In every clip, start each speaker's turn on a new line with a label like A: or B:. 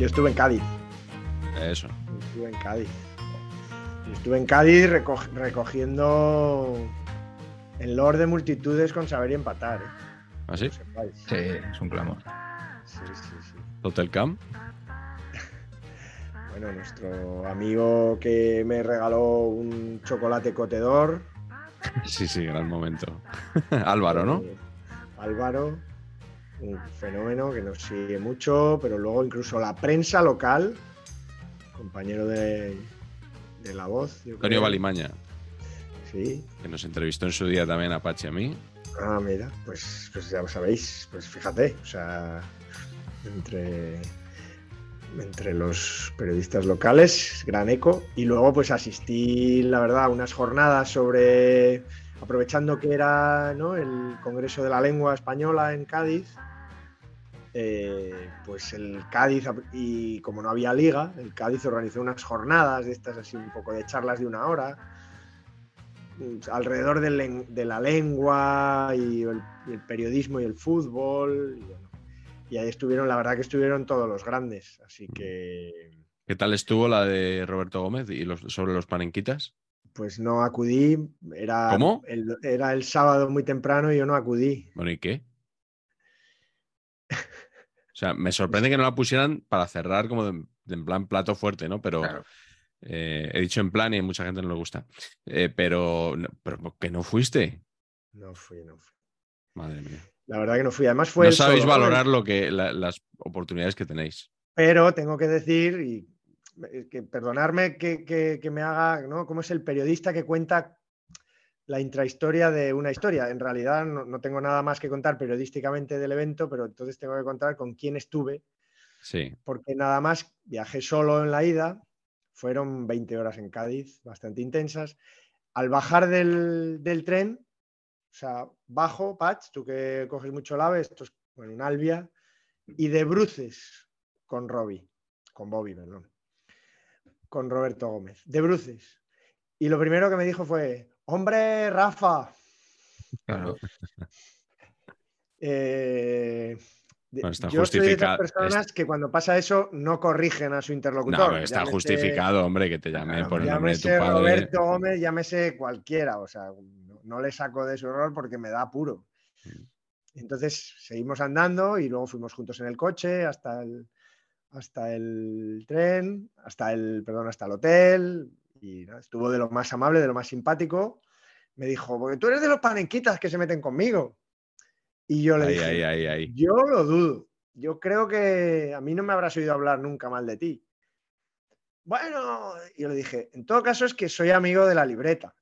A: Yo estuve en Cádiz.
B: Eso.
A: Estuve en Cádiz. Estuve en Cádiz reco- recogiendo el Lord de multitudes con saber y empatar. ¿eh?
B: ¿Así?
A: Que sepáis.
C: Sí, es un clamor.
A: Sí, sí, sí.
B: Hotel Camp.
A: Bueno, nuestro amigo que me regaló un chocolate cotedor.
B: Sí, sí, gran momento. Álvaro, ¿no?
A: eh, Álvaro, un fenómeno que nos sigue mucho, pero luego incluso la prensa local, compañero de, de La Voz.
B: Antonio. Balimaña,
A: Sí,
B: que nos entrevistó en su día también a Pachi y a mí.
A: Ah, mira, pues, pues ya lo sabéis, pues fíjate, o sea, entre, entre los periodistas locales, gran eco, y luego pues asistí, la verdad, a unas jornadas sobre, aprovechando que era ¿no? el Congreso de la Lengua Española en Cádiz, eh, pues el Cádiz, y como no había liga, el Cádiz organizó unas jornadas de estas así, un poco de charlas de una hora, alrededor del len- de la lengua y el, y el periodismo y el fútbol. Y, bueno, y ahí estuvieron, la verdad que estuvieron todos los grandes. Así que,
B: ¿Qué tal estuvo la de Roberto Gómez y los, sobre los panenquitas?
A: pues no acudí. Era
B: ¿Cómo?
A: El, era el sábado muy temprano y yo no acudí.
B: Bueno, ¿y qué? O sea, me sorprende que no la pusieran para cerrar como de, de en plan plato fuerte, ¿no? Pero
C: Claro.
B: eh, he dicho en plan y a mucha gente no le gusta. Eh, pero, pero que no fuiste.
A: No fui, no fui.
B: Madre mía.
A: La verdad que no fui. Además fue
B: no sabéis
A: solo, ¿no?
B: valorar lo que, la- las oportunidades que tenéis.
A: Pero tengo que decir, y eh, que perdonarme que, que- que me haga, ¿no? ¿Cómo es el periodista que cuenta la intrahistoria de una historia? En realidad no, no tengo nada más que contar periodísticamente del evento, pero entonces tengo que contar con quién estuve,
B: Sí.
A: porque nada más viajé solo en la ida, fueron 20 horas en Cádiz, bastante intensas. Al bajar del, del tren, o sea, bajo, Patch, tú que coges mucho el ave, esto es bueno, un Albia, y de bruces con Robbie, con Bobby, perdón, con Roberto Gómez, de bruces. Y lo primero que me dijo fue, hombre, Rafa,
C: Claro.
A: eh,
B: Bueno, está
A: yo soy de esas personas que cuando pasa eso no corrigen a su interlocutor.
B: No, está
A: Llámese-
B: justificado, hombre, que te llame
C: Claro,
B: por el nombre de tu padre.
A: Roberto Gómez, llámese cualquiera, o sea, no, no le saco de su error porque me da apuro.
B: Mm.
A: Entonces seguimos andando y luego fuimos juntos en el coche hasta el, hasta el tren, hasta el, perdón, hasta el hotel y nada, estuvo de lo más amable, de lo más simpático. Me dijo, porque tú eres de los panenquitas que se meten conmigo. Y yo le
B: Ahí,
A: dije,
B: ahí, ahí, ahí.
A: yo lo dudo. Yo creo que a mí no me habrás oído hablar nunca mal de ti. Bueno, yo le dije, en todo caso es que soy amigo de la libreta.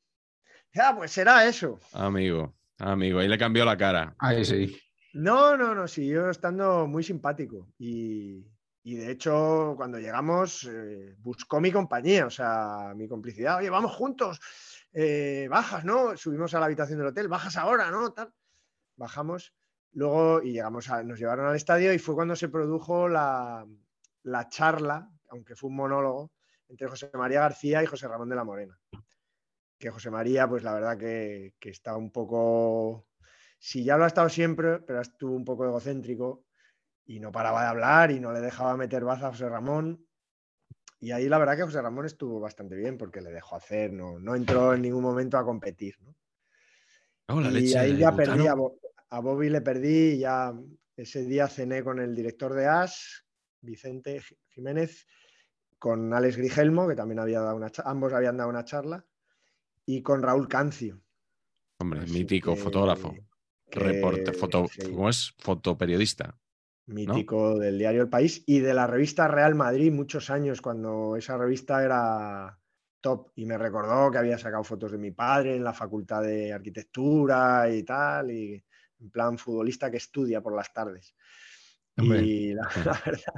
A: Ah, pues será eso.
B: Amigo, amigo. Ahí le cambió la cara.
C: Ahí sí.
A: No, no, no, siguió estando muy simpático. Y, y de hecho, cuando llegamos, eh, buscó mi compañía, o sea, mi complicidad. Oye, vamos juntos. eh, bajas, ¿no? Subimos a la habitación del hotel, bajas ahora, ¿no? Tal. Bajamos. Luego, y llegamos a, nos llevaron al estadio y fue cuando se produjo la, la charla, aunque fue un monólogo, entre José María García y José Ramón de la Morena. Que José María, pues la verdad que, que está un poco, si ya lo ha estado siempre, pero estuvo un poco egocéntrico y no paraba de hablar y no le dejaba meter baza a José Ramón. Y ahí la verdad que José Ramón estuvo bastante bien porque le dejó hacer, no, no entró en ningún momento a competir. ¿no?
B: Oh, la
A: y
B: leche
A: ahí ya perdí, a, Bo- a Bobby le perdí y ya ese día cené con el director de AS, Vicente Ji- Jiménez, con Alex Grigelmo, que también había dado una ambos habían dado una charla, y con Raúl Cancio.
B: Hombre,
A: Así
B: mítico
A: que-
B: fotógrafo.
A: que-
B: Reporte, foto,
A: sí,
B: ¿Cómo es? Fotoperiodista.
A: Mítico del diario El País y de la revista Real Madrid muchos años cuando esa revista era top y me recordó que había sacado fotos de mi padre en la facultad de arquitectura y tal y en plan futbolista que estudia por las tardes.
C: Hombre.
A: Y la, la verdad,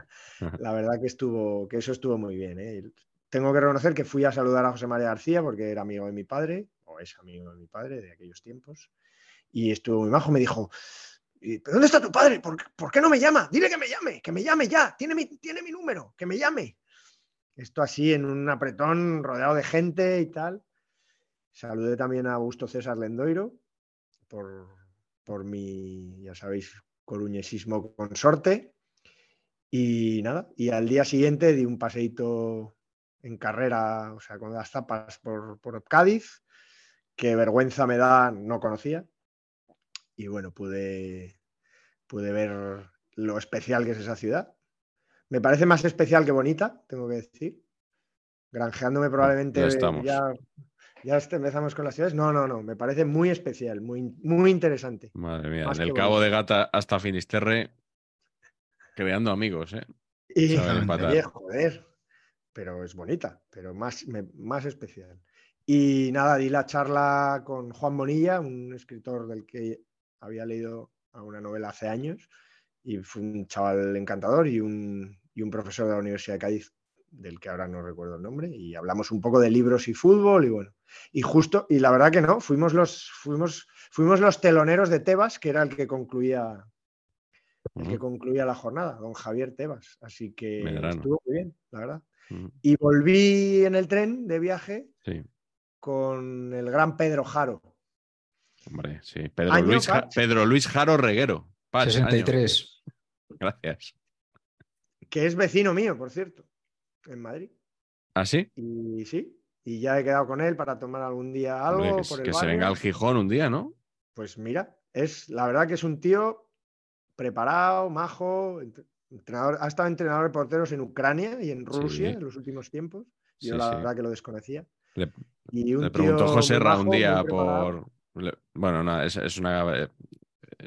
A: la verdad que estuvo que eso estuvo muy bien. ¿eh? Tengo que reconocer que fui a saludar a José María García porque era amigo de mi padre o es amigo de mi padre de aquellos tiempos y estuvo muy majo. Me dijo, y, ¿pero dónde está tu padre? ¿Por, qué- no me llama? Dile que me llame, que me llame ya. Tiene mi, número, que me llame. Esto así en un apretón rodeado de gente y tal. Saludé también a Augusto César Lendoiro por, por mi, ya sabéis, coruñesismo consorte. Y nada, y al día siguiente di un paseíto en carrera, o sea, con las zapas por, por Cádiz, que vergüenza me da, no conocía. Y bueno, pude, pude ver lo especial que es esa ciudad. Me parece más especial que bonita, tengo que decir. Granjeándome probablemente
B: ya estamos.
A: ya, ya empezamos con las ciudades. No, no, no, me parece muy especial, muy, muy interesante.
B: Madre mía,
A: Más
B: del Cabo
A: bonito.
B: de Gata hasta Finisterre, creando amigos, ¿eh?
A: Y joder, pero es bonita, pero más, me- más especial. Y nada, di la charla con Juan Bonilla, un escritor del que había leído alguna novela hace años, y fue un chaval encantador y un, y un profesor de la Universidad de Cádiz, del que ahora no recuerdo el nombre, y hablamos un poco de libros y fútbol, y bueno, y justo, y la verdad que no, fuimos los, fuimos, fuimos los teloneros de Tebas, que era el que concluía el que concluía la jornada, don Javier Tebas. Así que
B: Medrano.
A: estuvo muy bien, la verdad. Y volví en el tren de viaje
B: Sí,
A: con el gran Pedro Jaro.
B: Hombre, sí. Pedro,
A: Año,
B: Luis, Ja-
A: Patch.
B: Pedro Luis Jaro Reguero. Patch, año.
C: 63.
B: Gracias.
A: que es vecino mío, por cierto, en Madrid.
B: ¿Ah, sí?
A: Y sí, y ya he quedado con él para tomar algún día algo
B: Hombre, que
A: por
B: que
A: el
B: se venga al Gijón un día, ¿no?
A: Pues mira, es la verdad que es un tío preparado, majo, ent- entrenador, ha estado entrenador de porteros en Ucrania y en Rusia
B: Sí.
A: en los últimos tiempos.
B: Sí,
A: Yo la
B: sí.
A: verdad que lo desconocía.
B: Le,
A: Y un
B: le preguntó
A: tío
B: José Ra un día por. Bueno, no, es, es una. eh,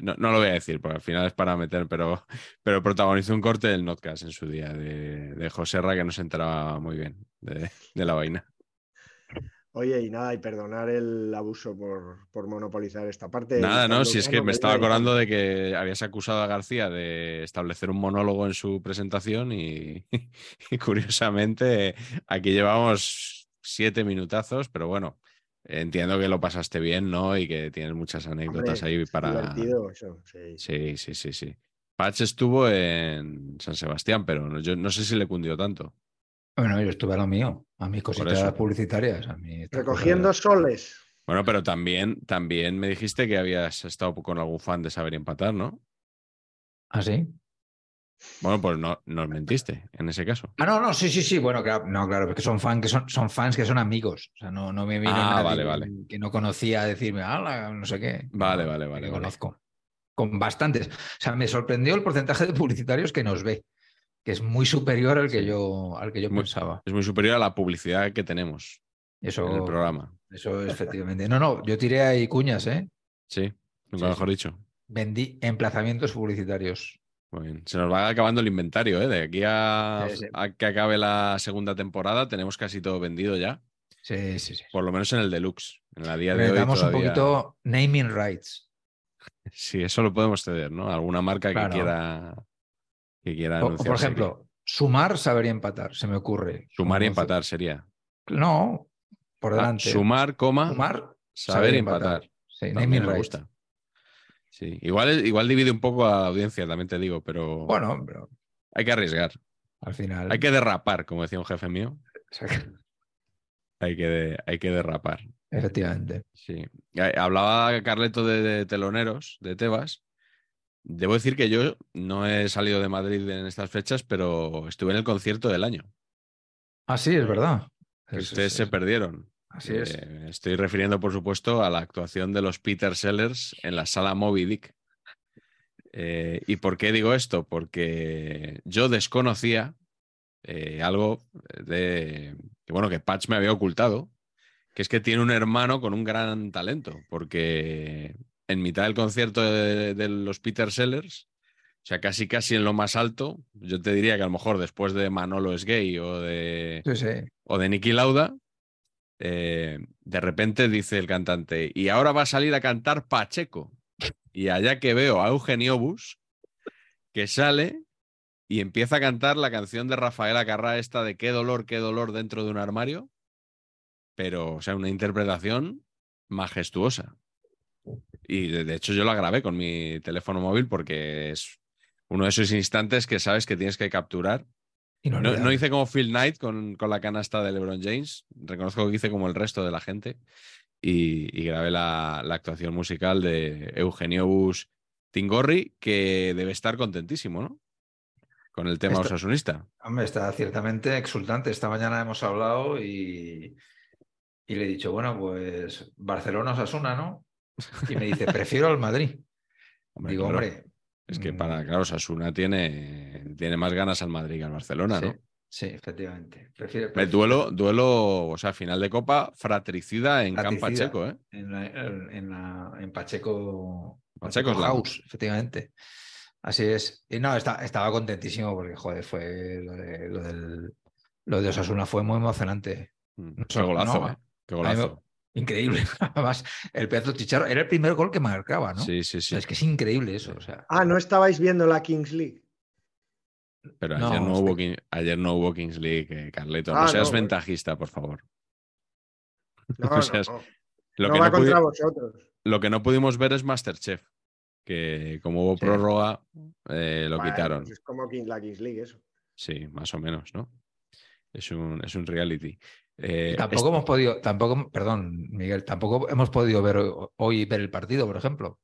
B: No, no lo voy a decir, porque al final es para meter, pero, pero protagonizó un corte del Notcast en su día de, de José Ra que no se enteraba muy bien de, de la vaina.
A: Oye, y nada, y perdonar el abuso por, por monopolizar esta parte.
B: Nada, no, si es que me estaba acordando de que habías acusado a García de establecer un monólogo en su presentación y, y curiosamente aquí llevamos siete minutazos, pero bueno, entiendo que lo pasaste bien, ¿no? Y que tienes muchas anécdotas
A: Hombre,
B: ahí para...
A: eso, sí.
B: Sí, sí, sí, sí. Patch estuvo en San Sebastián, pero no- yo no sé si le cundió tanto.
C: Bueno, yo estuve a lo mío, a mis cositas publicitarias. A mí estas
A: Recogiendo soles.
B: Bueno, pero también, también me dijiste que habías estado con algún fan de saber empatar, ¿no?
C: ¿Ah, sí?
B: Bueno, pues no nos mentiste en ese caso.
C: Ah, no, no, sí, sí, sí. Bueno, claro, no, claro, porque son, fan, que son, son fans que son amigos. O sea, no, no me vino
B: Ah,
C: nadie
B: vale, vale.
C: que no conocía a decirme, ah, no sé qué.
B: Vale,
C: No,
B: vale,
C: que
B: vale,
C: le
B: vale.
C: conozco. Con bastantes. O sea, me sorprendió el porcentaje de publicitarios que nos ve, que es muy superior al que
B: Sí.
C: yo, al que yo
B: Muy-
C: pensaba.
B: Es muy superior a la publicidad que tenemos
C: Eso,
B: en el programa.
C: eso es efectivamente. No, no, yo tiré ahí cuñas, ¿eh?
B: Sí, nunca
C: Sí,
B: mejor
C: sí.
B: dicho.
C: Vendí emplazamientos publicitarios.
B: Bien. Se nos va acabando el inventario, ¿eh? De aquí a,
C: Sí, sí.
B: a que acabe la segunda temporada tenemos casi todo vendido ya.
C: Sí, sí, sí.
B: Por lo menos en el deluxe. En la día de hoy
C: Necesitamos un poquito naming rights.
B: Sí, eso lo podemos ceder, ¿no? Alguna marca
C: Claro.
B: que quiera que quiera
C: O- por
B: aquí.
C: ejemplo, sumar, saber y empatar, se me ocurre.
B: sumar y empatar sería.
C: No, por
B: Ah,
C: delante.
B: sumar, coma,
C: Sumar,
B: saber y empatar.
C: Sí, naming
B: me
C: rights.
B: gusta. Sí, igual, igual divide un poco a la audiencia, también te digo, pero
C: Bueno, pero
B: hay que arriesgar.
C: al final.
B: Hay que derrapar, como decía un jefe mío. Hay que, de- hay que derrapar.
C: Efectivamente.
B: Sí. Eh, Hablaba Carleto de, de teloneros, de Tebas, Debo decir que yo no he salido de Madrid en estas fechas, pero estuve en el concierto del año.
C: Ah, sí, es verdad.
B: Que
C: Es-
B: ustedes
C: es-
B: se
C: es-
B: perdieron.
C: Así es.
B: Eh, estoy refiriendo, por supuesto, a la actuación de los Peter Sellers en la sala Moby Dick. Eh, ¿Y por qué digo esto? Porque yo desconocía eh, algo de que, bueno, que Patch me había ocultado, que es que tiene un hermano con un gran talento, porque en mitad del concierto de, de los Peter Sellers, o sea, casi casi en lo más alto, yo te diría que a lo mejor después de Manolo es gay o de
C: Sí, sí.
B: o de Nicky Lauda, eh, de repente dice el cantante, y ahora va a salir a cantar Pacheco. Y allá que veo a Eugenio Bus, que sale y empieza a cantar la canción de Rafaela Carrá, esta de qué dolor, qué dolor dentro de un armario, pero, o sea, una interpretación majestuosa. Y de, de hecho yo la grabé con mi teléfono móvil porque es uno de esos instantes que sabes que tienes que capturar no, hice como Phil Knight con, con la canasta de LeBron James. Reconozco que hice como el resto de la gente. Y, y grabé la, la actuación musical de Eugenio Bus Tingorri, que debe estar contentísimo, ¿no? Con el tema
C: Está-
B: osasunista.
C: Hombre, está ciertamente exultante. Esta mañana hemos hablado y, y le he dicho, bueno, pues Barcelona Osasuna, ¿no? Y me dice, prefiero al Madrid.
B: Hombre,
C: Digo,
B: claro,
C: hombre.
B: Es que
C: mm,
B: para, claro, Osasuna tiene, tiene más ganas al Madrid que al Barcelona,
C: sí,
B: ¿no?
C: sí, efectivamente. Prefiero,
B: El duelo, duelo, o sea, final de Copa, fratricida en Camp. Pacheco, ¿eh?
C: En, la- en, la- en Pacheco. House, efectivamente. Así es. Y no, está- estaba contentísimo porque, joder, fue lo de, lo del, lo de Osasuna fue muy emocionante.
B: Mm,
C: No
B: Qué golazo,
C: no,
B: ¿eh? Qué golazo.
C: Increíble. Además, el pedazo de chicharro era el primer gol que marcaba, ¿no?
B: Sí, sí,
C: O
B: sí.
C: sea, es que es increíble eso. O sea,
A: Ah, no estabais viendo la Kings League.
B: Pero ayer no, hubo, King- ayer no hubo Kings League, eh, Carleto. No
A: Ah,
B: seas
A: no, bueno.
B: ventajista, por favor.
A: No,
B: O sea,
A: no,
B: es-
A: no.
B: Lo,
A: No
B: que
A: va contra vosotros.
B: lo que no pudimos ver es Masterchef, que como hubo
C: Sí.
B: prórroga, eh, lo
A: Bueno,
B: quitaron.
A: pues es como la Kings League, eso.
B: Sí, más o menos, ¿no? Es un, es un reality. Eh,
C: tampoco hemos podido, tampoco, perdón, Miguel, tampoco hemos podido ver hoy, ver el partido, por ejemplo.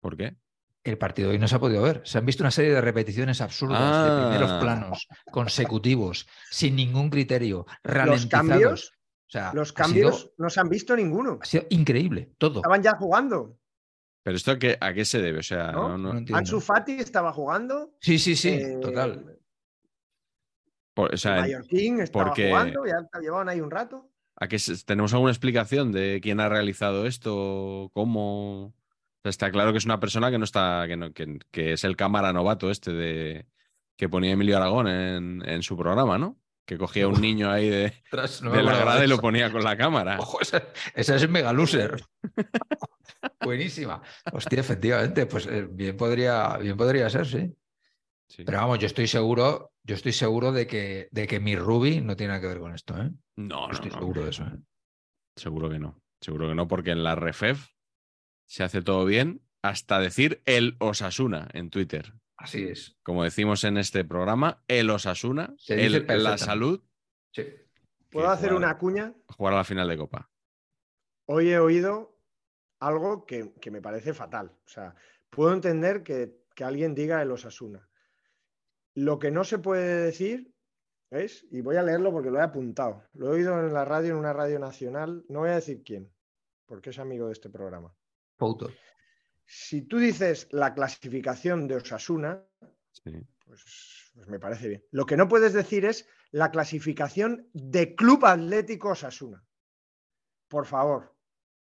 B: ¿Por qué?
C: El partido hoy no se ha podido ver. Se han visto una serie de repeticiones absurdas de primeros
B: Ah.
C: planos consecutivos, sin ningún criterio,
A: Los
C: ralentizados.
A: cambios,
C: O sea,
A: los cambios
C: sido-
A: no se han visto ninguno.
C: ha sido increíble, todo.
A: Estaban ya jugando.
B: ¿Pero esto a qué, a qué se debe? O sea,
A: ¿No?
B: no- no-.
A: Ansu Fati estaba jugando.
C: Sí, sí, sí,
A: eh,
C: total.
B: Por- o sea,
A: Mallorquín estaba
B: porque-
A: jugando, ya llevaban ahí un rato.
B: ¿a qué se- ¿tenemos alguna explicación de quién ha realizado esto? ¿Cómo? O sea, está claro que es una persona que no está, que, no- que- que es el cámara novato este de que ponía Emilio Aragón en, en su programa, ¿no? Que cogía un niño ahí de,
C: no
B: de la grada y lo ponía con la cámara.
C: Ojo, esa, esa es mega loser. Buenísima. Hostia, efectivamente, pues eh, bien podría, bien podría ser, sí.
B: Sí.
C: Pero vamos, yo estoy seguro, yo estoy seguro de que, de que mi Ruby no tiene nada que ver con esto, ¿eh?
B: No, no,
C: estoy
B: no.
C: seguro de eso, ¿eh?
B: Seguro que no. Seguro que no, porque en la Refef se hace todo bien hasta decir el Osasuna en Twitter.
C: Así es.
B: Como decimos en este programa, el Osasuna,
C: Se dice
B: el- la salud,
C: Sí.
A: ¿Puedo hacer
B: jugar-
A: una cuña?
B: jugar a la final de Copa.
A: Hoy he oído algo que, que me parece fatal. O sea, puedo entender que, que alguien diga el Osasuna. Lo que no se puede decir es, y voy a leerlo porque lo he apuntado, lo he oído en la radio, en una radio nacional, no voy a decir quién, porque es amigo de este programa. Si tú dices la clasificación de Osasuna,
B: Sí.
A: pues, pues me parece bien. Lo que no puedes decir es la clasificación de Club Atlético Osasuna. Por favor.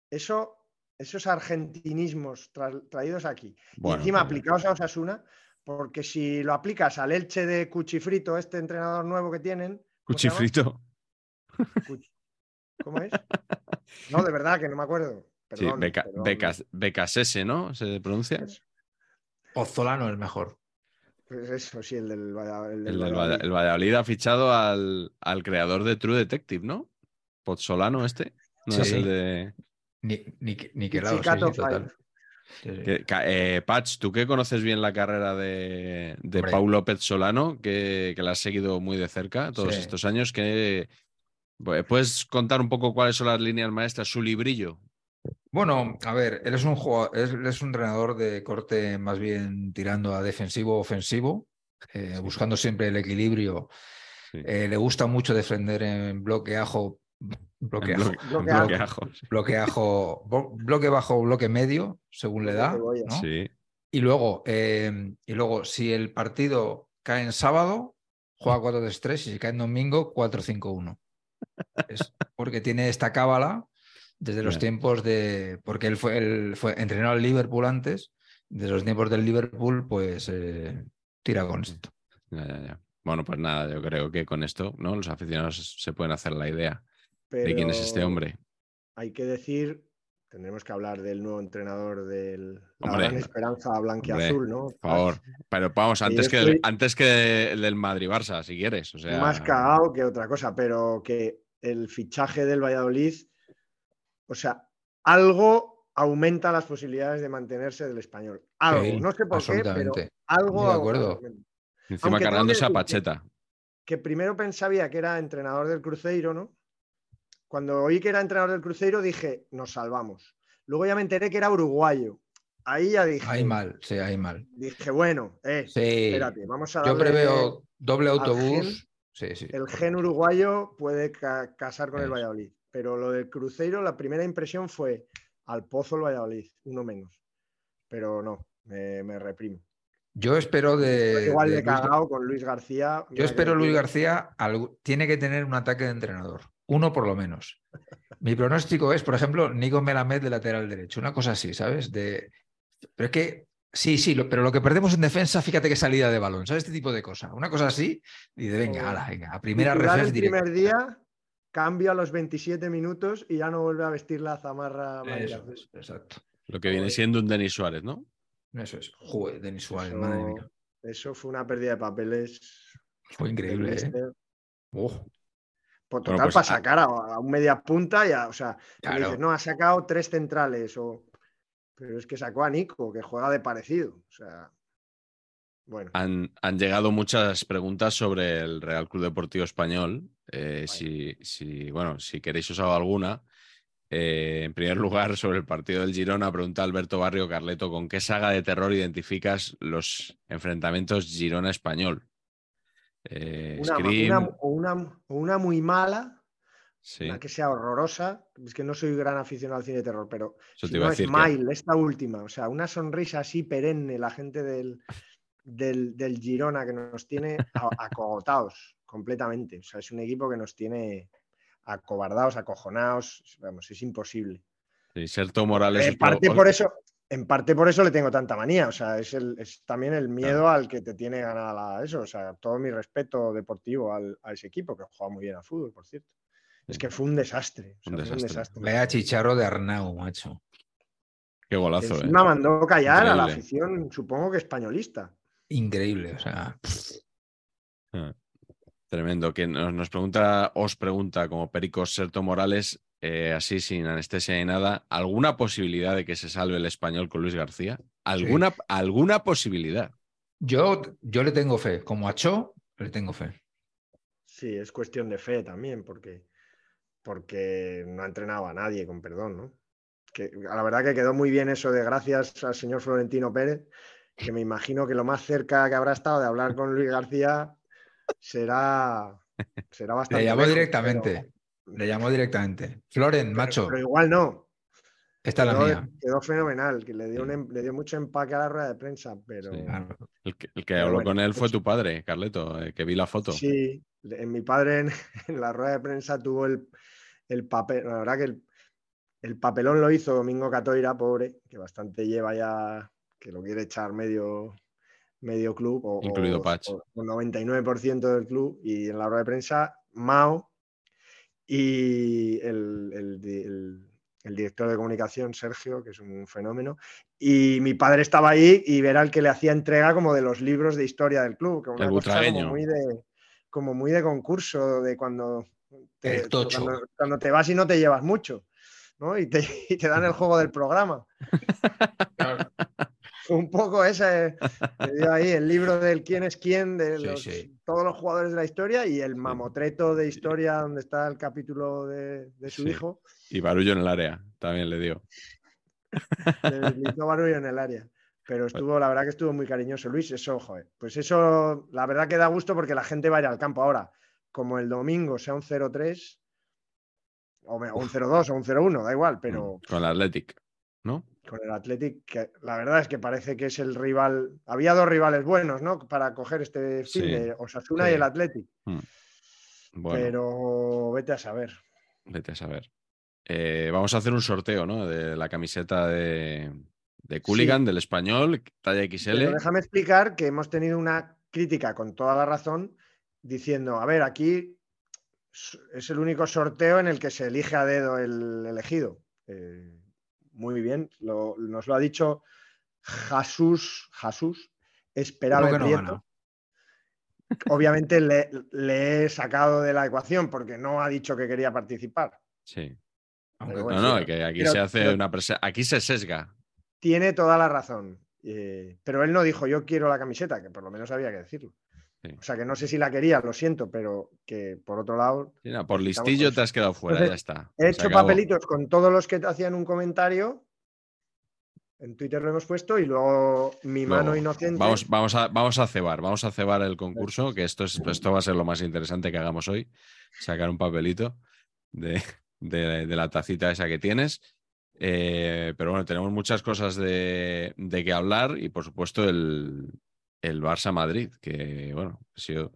A: Eso, esos argentinismos tra- traídos aquí. y encima
B: pero-
A: aplicados a Osasuna, porque si lo aplicas al Elche de Cuchifrito, este entrenador nuevo que tienen.
B: Cuchifrito.
A: Cuch- ¿Cómo es? No, de verdad que no me acuerdo.
B: Sí,
A: Perdón,
B: Beca-
A: perdón.
B: Becas- Becasese, ¿no? ¿Se pronuncia?
A: Eso.
C: Ozzolano es mejor.
A: Pues eso, sí, el del, Valla- el del
B: El, del
A: Valladolid.
B: Valla- el Valladolid ha fichado al, al creador de True Detective, ¿no? Pozzolano este. No
C: Sí.
B: es el de...
C: Ni, ni, ni que lado, sí, sí, total. Sí, sí.
B: que- ca- eh, Patch, tú que conoces bien la carrera de, de. Pau López Solano, que, que la has seguido muy de cerca todos
C: Sí.
B: estos años, que ¿puedes contar un poco cuáles son las líneas maestras, su librillo?
C: Bueno, a ver, él es un jugador, él es un entrenador de corte más bien tirando a defensivo ofensivo, eh, buscando siempre el equilibrio. Eh, le gusta mucho defender en bloque ajo, bloque
B: En
C: ajo,
B: bloque- sí.
C: bajo, bloque medio, según le da.
B: Sí,
C: Y luego, eh, y luego, si el partido cae en sábado, juega 4-3-3 y si cae en domingo, 4-5-1. Es porque tiene esta cábala desde los tiempos de. Porque él fue, él fue entrenó al Liverpool antes, desde los tiempos del Liverpool, pues eh, tira con esto.
B: ya, ya, ya. Bueno, pues nada, yo creo que con esto, ¿no? Los aficionados se pueden hacer la idea de quién es este hombre.
A: Hay que decir, tendremos que hablar del nuevo entrenador del la gran esperanza blanquiazul, ¿no?
B: Por favor. Pero vamos, antes que,
A: estoy-
B: antes que el del Madrid-Barça, si quieres. O sea,
A: Más cagado que otra cosa, pero que el fichaje del Valladolid, o sea, algo aumenta las posibilidades de mantenerse del español. Algo,
C: Sí,
A: no sé por qué, pero algo.
C: De acuerdo.
B: encima cargándose a
A: decir que-
B: Pacheta.
A: que primero pensaba que era entrenador del Cruzeiro, ¿no? Cuando oí que era entrenador del Cruzeiro dije, nos salvamos. Luego ya me enteré que era uruguayo. Ahí ya dije,
C: Hay mal, sí, hay mal.
A: dije, bueno, eh,
C: Sí.
A: espérate, vamos a
C: Yo preveo doble
A: gen-
C: autobús. Sí, sí.
A: el gen uruguayo puede ca- casar con el. Valladolid. Pero lo del Cruzeiro, la primera impresión fue al pozo el Valladolid, uno menos. Pero no, me, me reprimo.
C: Yo espero de.
A: Igual
C: de
A: de
C: Luis-
A: con Luis García.
C: Yo
A: que
C: espero
A: me
C: Luis García tiene que tener un ataque de entrenador, uno por lo menos. Mi pronóstico es, por ejemplo, Nico Melamed de lateral derecho, una cosa así, ¿sabes? De... Pero es que sí, sí, lo- pero lo que perdemos en defensa, fíjate qué salida de balón, ¿sabes? Este tipo de cosas. Una cosa así, y de venga,
A: O
C: ala, venga, a primera reflex
A: el
C: directa.
A: primer día, cambia a los 27 minutos y ya no vuelve a vestir la zamarra
C: Eso exacto.
B: Lo que viene siendo un Denis Suárez, ¿no?
C: Eso es. Joder, Denis Suárez,
A: Eso-
C: madre mía.
A: Eso fue una pérdida de papeles.
C: Fue increíble, ¿eh?
A: Por
B: Bueno,
A: total,
B: pues,
A: para sacar a, a un media punta, ya, o sea,
C: Claro.
A: dices, no, ha sacado tres centrales, o... pero es que sacó a Nico, que juega de parecido. O sea, bueno,
B: Han, han llegado muchas preguntas sobre el Real Club Deportivo Español. Eh, si, si, bueno, si queréis os hago alguna. Eh, en primer lugar, sobre el partido del Girona, pregunta Alberto Barrio Carleto, ¿con qué saga de terror identificas los enfrentamientos Girona-Español? Eh,
A: una,
B: Scream,
A: una- o, una, o una muy mala,
B: sí,
A: una que sea horrorosa. Es que no soy gran aficionado al cine de terror, pero
B: eso
A: si
B: te que-
A: Smile, esta última, o sea, una sonrisa así perenne, la gente del, del, del Girona que nos tiene acogotados completamente. O sea, es un equipo que nos tiene acobardados, acojonados, vamos, es imposible.
B: sí, Sergio Morales.
A: En
B: os
A: parte por eso, en parte por eso le tengo tanta manía. O sea, es, el, es también el miedo al que te tiene ganada eso. O sea, todo mi respeto deportivo al- a ese equipo, que juega muy bien a fútbol, por cierto. Es que fue un desastre. o sea,
B: Un
A: fue
B: desastre.
C: vaya chicharro de Arnau, macho.
B: Qué golazo,
A: Encima
B: eh.
A: mandó callar a la afición, supongo que españolista.
C: Increíble, o sea.
B: Ah, Tremendo. Que nos, nos pregunta, os pregunta, como Perico Serto Morales, eh, así sin anestesia ni nada, ¿alguna posibilidad de que se salve el español con Luis García? ¿Alguna, ¿alguna posibilidad?
C: Yo, yo le tengo fe, como a Cho, le tengo fe.
A: Sí, es cuestión de fe también, porque, porque no ha entrenado a nadie, con perdón, ¿no? Que, la verdad que quedó muy bien eso de gracias al señor Florentino Pérez, que me imagino que lo más cerca que habrá estado de hablar con Luis García será, será bastante.
C: Le llamó
A: lejos,
C: directamente. Le llamó directamente. Floren,
A: pero-
C: macho,
A: Pero igual no.
C: esta es la
A: Quedó,
C: mía.
A: quedó fenomenal, que le dio, un em- le dio mucho empaque a la rueda de prensa, pero.
B: Sí.
C: Claro.
B: El que, el que
A: Pero
B: habló
A: bueno,
B: con él fue tu padre, Carleto, eh, que vi la foto.
A: Sí, en mi padre en, en la rueda de prensa tuvo el, el papel, la verdad que el, el papelón lo hizo Domingo Catoira, pobre, que bastante lleva ya, que lo quiere echar medio, medio club, o,
B: Incluido Patch.
A: o- o 99% del club, y en la rueda de prensa Mao y el, el di- el- el director de comunicación, Sergio, que es un fenómeno, y mi padre estaba ahí y era el que le hacía entrega como de los libros de historia del club, que una
B: El
A: cosa como muy de como muy de concurso, de cuando te, cuando, cuando te vas y no te llevas mucho, ¿no? Y te, y te dan el juego del programa. Fue un poco ese, dio ahí el libro del quién es quién, de los-
C: sí.
A: todos los jugadores de la historia y el mamotreto de historia donde está el capítulo de, de su
B: Sí.
A: hijo.
B: Y barullo en el área, también le dio.
A: Le Barullo en el área. Pero estuvo, la verdad que estuvo muy cariñoso. Luis, eso, joder. Pues eso, la verdad que da gusto porque la gente va a ir al campo. Ahora, como el domingo sea un 0-3, o un 0-2 o un 0-1, da igual, pero
B: Con el Athletic, ¿no?
A: Con el Athletic, que la verdad es que parece que es el rival. Había dos rivales buenos, ¿no? Para coger este fin
B: Sí.
A: de Osasuna
C: Sí.
A: y el Athletic.
B: Bueno,
A: Pero vete a saber.
B: vete a saber. Eh, vamos a hacer un sorteo, ¿no? De la camiseta de, de Cooligan, del español, talla XL.
A: Pero déjame explicar que hemos tenido una crítica con toda la razón diciendo, a ver, aquí es el único sorteo en el que se elige a dedo el elegido. Eh, muy bien, lo- nos lo ha dicho Jesús, Jesús, esperaba el
C: no.
A: Obviamente le, le he sacado de la ecuación porque no ha dicho que quería participar.
B: Sí.
C: Aunque
B: No, no, que aquí
A: pero-
B: se hace
A: pero-
B: una prese- Aquí se sesga.
A: Tiene toda la razón. eh, pero él no dijo yo quiero la camiseta, que por lo menos había que decirlo.
B: Sí.
A: O sea que no sé si la quería, lo siento, pero que por otro lado
B: Sí, no, por listillo te has quedado fuera,
A: Entonces,
B: ya está.
A: he hecho
B: acabó.
A: papelitos con todos los que te hacían un comentario. En Twitter lo hemos puesto y luego mi
B: Luego,
A: mano inocente.
B: Vamos, vamos, a, vamos a cebar, vamos a cebar el concurso, que esto, es, esto va a ser lo más interesante que hagamos hoy. Sacar un papelito de, de- de la tacita esa que tienes. Eh, pero bueno, tenemos muchas cosas de, de que hablar y por supuesto el, el Barça Madrid, que bueno, ha sido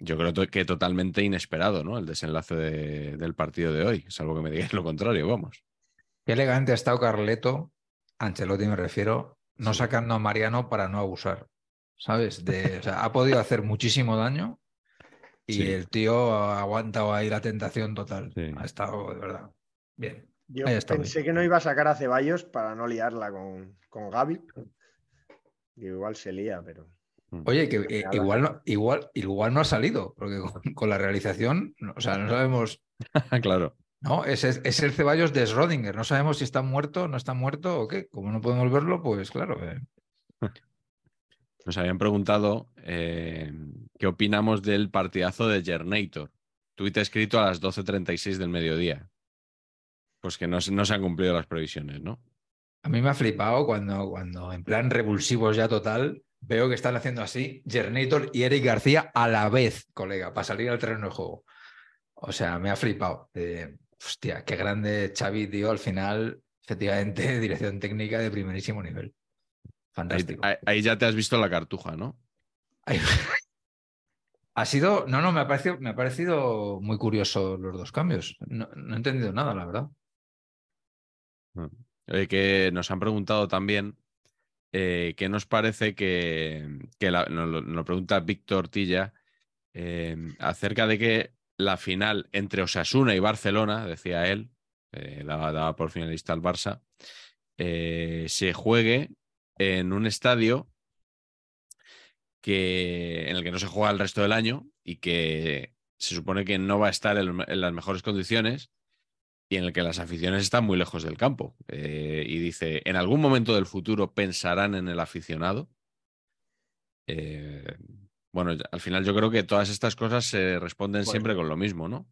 B: yo creo que totalmente inesperado, ¿no? El desenlace de- del partido de hoy, salvo que me digáis lo contrario, vamos.
C: Qué elegante ha estado Carleto, Ancelotti me refiero, no
B: Sí.
C: sacando a Mariano para no abusar. ¿Sabes? De, o sea, ha podido hacer muchísimo daño y
B: Sí.
C: el tío ha aguantado ahí la tentación total.
B: Sí.
C: Ha estado, de verdad. Bien.
A: Yo
C: ahí está
A: pensé que no iba a sacar a Ceballos para no liarla con, con Gaby. Igual se lía, pero.
C: Oye, que eh, igual, no, igual, igual no ha salido, porque con, con la realización, no- o sea, no sabemos,
B: claro.
C: ¿no? Es, es, el Ceballos de Schrödinger, no sabemos si está muerto, no está muerto o qué. Como no podemos verlo, pues claro. eh,
B: Nos habían preguntado eh, qué opinamos del partidazo de Gernator. Tuit escrito a las 12.36 del mediodía. Pues que no, se- no se han cumplido las previsiones, ¿no?
C: A mí me ha flipado cuando, cuando en plan revulsivos ya total, veo que están haciendo así Gernator y Eric García a la vez, colega, para salir al terreno de juego. O sea, me ha flipado. Eh, hostia, qué grande Xavi, tío, al final, efectivamente, dirección técnica de primerísimo nivel. Fantástico.
B: ahí- ahí ya te has visto la cartuja, ¿no?
C: Ha sido, no, no, me ha parecido, me ha parecido muy curioso los dos cambios. No, no he entendido nada, la verdad.
B: Que nos han preguntado también eh, qué nos parece que, la- nos, pregunta Víctor Tilla eh, acerca de que la final entre Osasuna y Barcelona, decía él, eh, daba, daba por finalista al Barça, eh, se juegue en un estadio que, en el que no se juega el resto del año y que se supone que no va a estar en las mejores condiciones y en el que las aficiones están muy lejos del campo. Eh, y dice, en algún momento del futuro pensarán en el aficionado. Eh, bueno, al final yo creo que todas estas cosas se responden siempre con lo mismo, ¿no?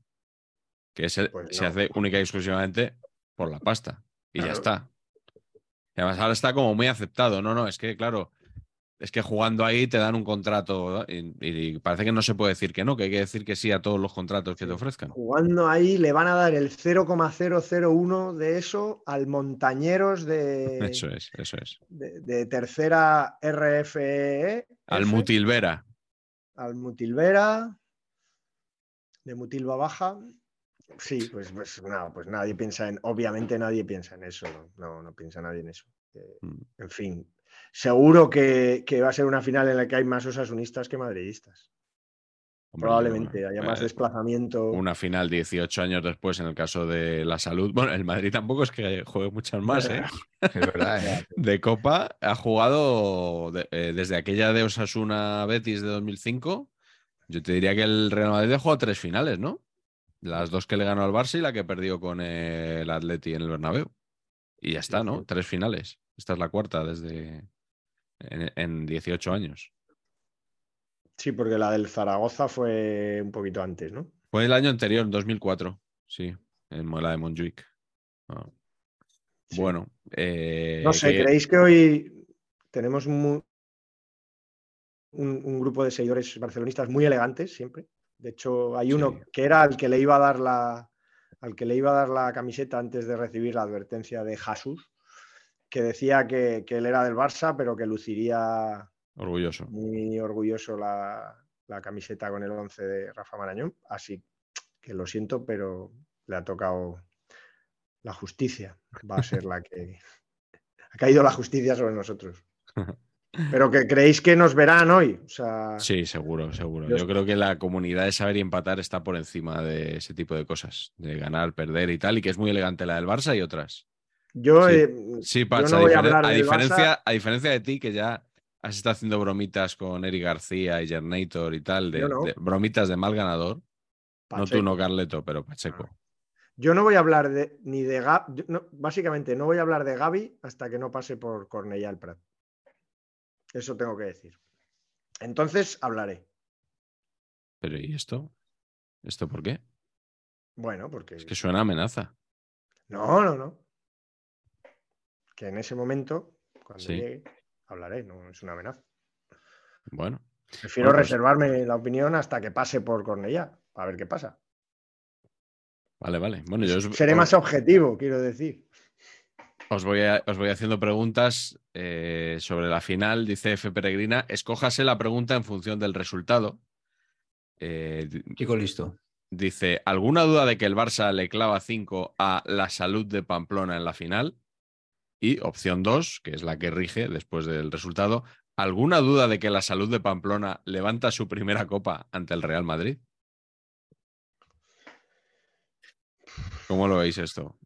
B: Que
A: Pues
B: se
A: no.
B: hace única y exclusivamente por la pasta. Y ya está. Y además ahora está como muy aceptado. No, no, es que claro, es que jugando ahí te dan un contrato y, y parece que no se puede decir que no, que hay que decir que sí a todos los contratos que te ofrezcan.
A: Jugando ahí le van a dar el 0,001 de eso al Montañeros de,
B: Eso es, eso es.
A: de, de tercera RFE.
B: Al
A: F,
B: Mutilvera.
A: al Mutilvera, de Mutilva Baja. Sí, pues, pues nada, pues nadie piensa en, obviamente nadie piensa en eso, no, no, no piensa nadie en eso. Eh,
B: Mm.
A: en fin, seguro que, que va a ser una final en la que hay más osasunistas que madridistas.
B: Hombre,
A: Probablemente haya
B: eh,
A: más desplazamiento.
B: Una final 18 años después en el caso de la salud. Bueno, el Madrid tampoco es que juegue muchas más, ¿eh?
C: Es verdad, ¿eh?
B: De Copa ha jugado de- eh, desde aquella de Osasuna Betis de 2005. Yo te diría que el Real Madrid ha jugado tres finales, ¿no? Las dos que le ganó al Barça y la que perdió con el Atleti en el Bernabéu. Y ya está, ¿no? Tres finales. Esta es la cuarta desde en, en 18 años.
A: Sí, porque la del Zaragoza fue un poquito antes, ¿no?
B: Fue el año anterior, en 2004. Sí, en la de Montjuic. Ah.
A: Sí.
B: Bueno, eh,
A: No sé,
B: que-
A: ¿creéis que hoy tenemos un, un grupo de seguidores barcelonistas muy elegantes siempre? De hecho, hay uno
B: Sí.
A: que era al que le iba a dar la al que le iba a dar la camiseta antes de recibir la advertencia de Jesús, que decía que, que él era del Barça, pero que luciría
B: orgulloso.
A: muy orgulloso la, la camiseta con el 11 de Rafa Marañón. Así que lo siento, pero le ha tocado la justicia. Va a ser la que... Ha caído la justicia sobre nosotros. Pero que creéis que nos verán hoy. O sea,
B: Sí, seguro, seguro.
A: Yo-
B: Yo creo que la comunidad de saber y empatar está por encima de ese tipo de cosas, de ganar, perder y tal, y que es muy elegante la del Barça y otras.
A: Yo,
B: Sí.
A: eh,
B: Sí,
A: yo
B: Pacha,
A: no
B: a,
A: voy a
B: diferen-
A: hablar
B: a
A: del
B: diferencia,
A: Barça.
B: a diferencia de ti, que ya has estado haciendo bromitas con Eric García y Gernator y tal, de,
A: Yo no.
B: de- bromitas de mal ganador. No tú, no Carleto, pero Pacheco.
A: Yo no voy a hablar de ni de Gaby, básicamente no voy a hablar de Gaby hasta que no pase por Cornellá el Prat. Eso tengo que decir. Entonces hablaré.
B: Pero ¿y esto? ¿Esto por qué?
A: Bueno, porque.
B: Es que suena amenaza.
A: No, no, no. Que en ese momento, cuando
B: Sí.
A: llegue, hablaré, no es una amenaza.
B: Bueno,
A: Prefiero
B: Bueno, pues-
A: reservarme la opinión hasta que pase por Cornellá, para ver qué pasa.
B: vale, vale. Bueno, yo os,
A: Seré más objetivo, quiero decir.
B: os voy, a- os voy haciendo preguntas eh, sobre la final. Dice F. Peregrina, escójase la pregunta en función del resultado. Eh,
C: Chico listo.
B: dice, ¿alguna duda de que el Barça le clava 5 a la salud de Pamplona en la final? Y opción 2, que es la que rige después del resultado, ¿alguna duda de que la salud de Pamplona levanta su primera copa ante el Real Madrid? ¿Cómo lo veis esto?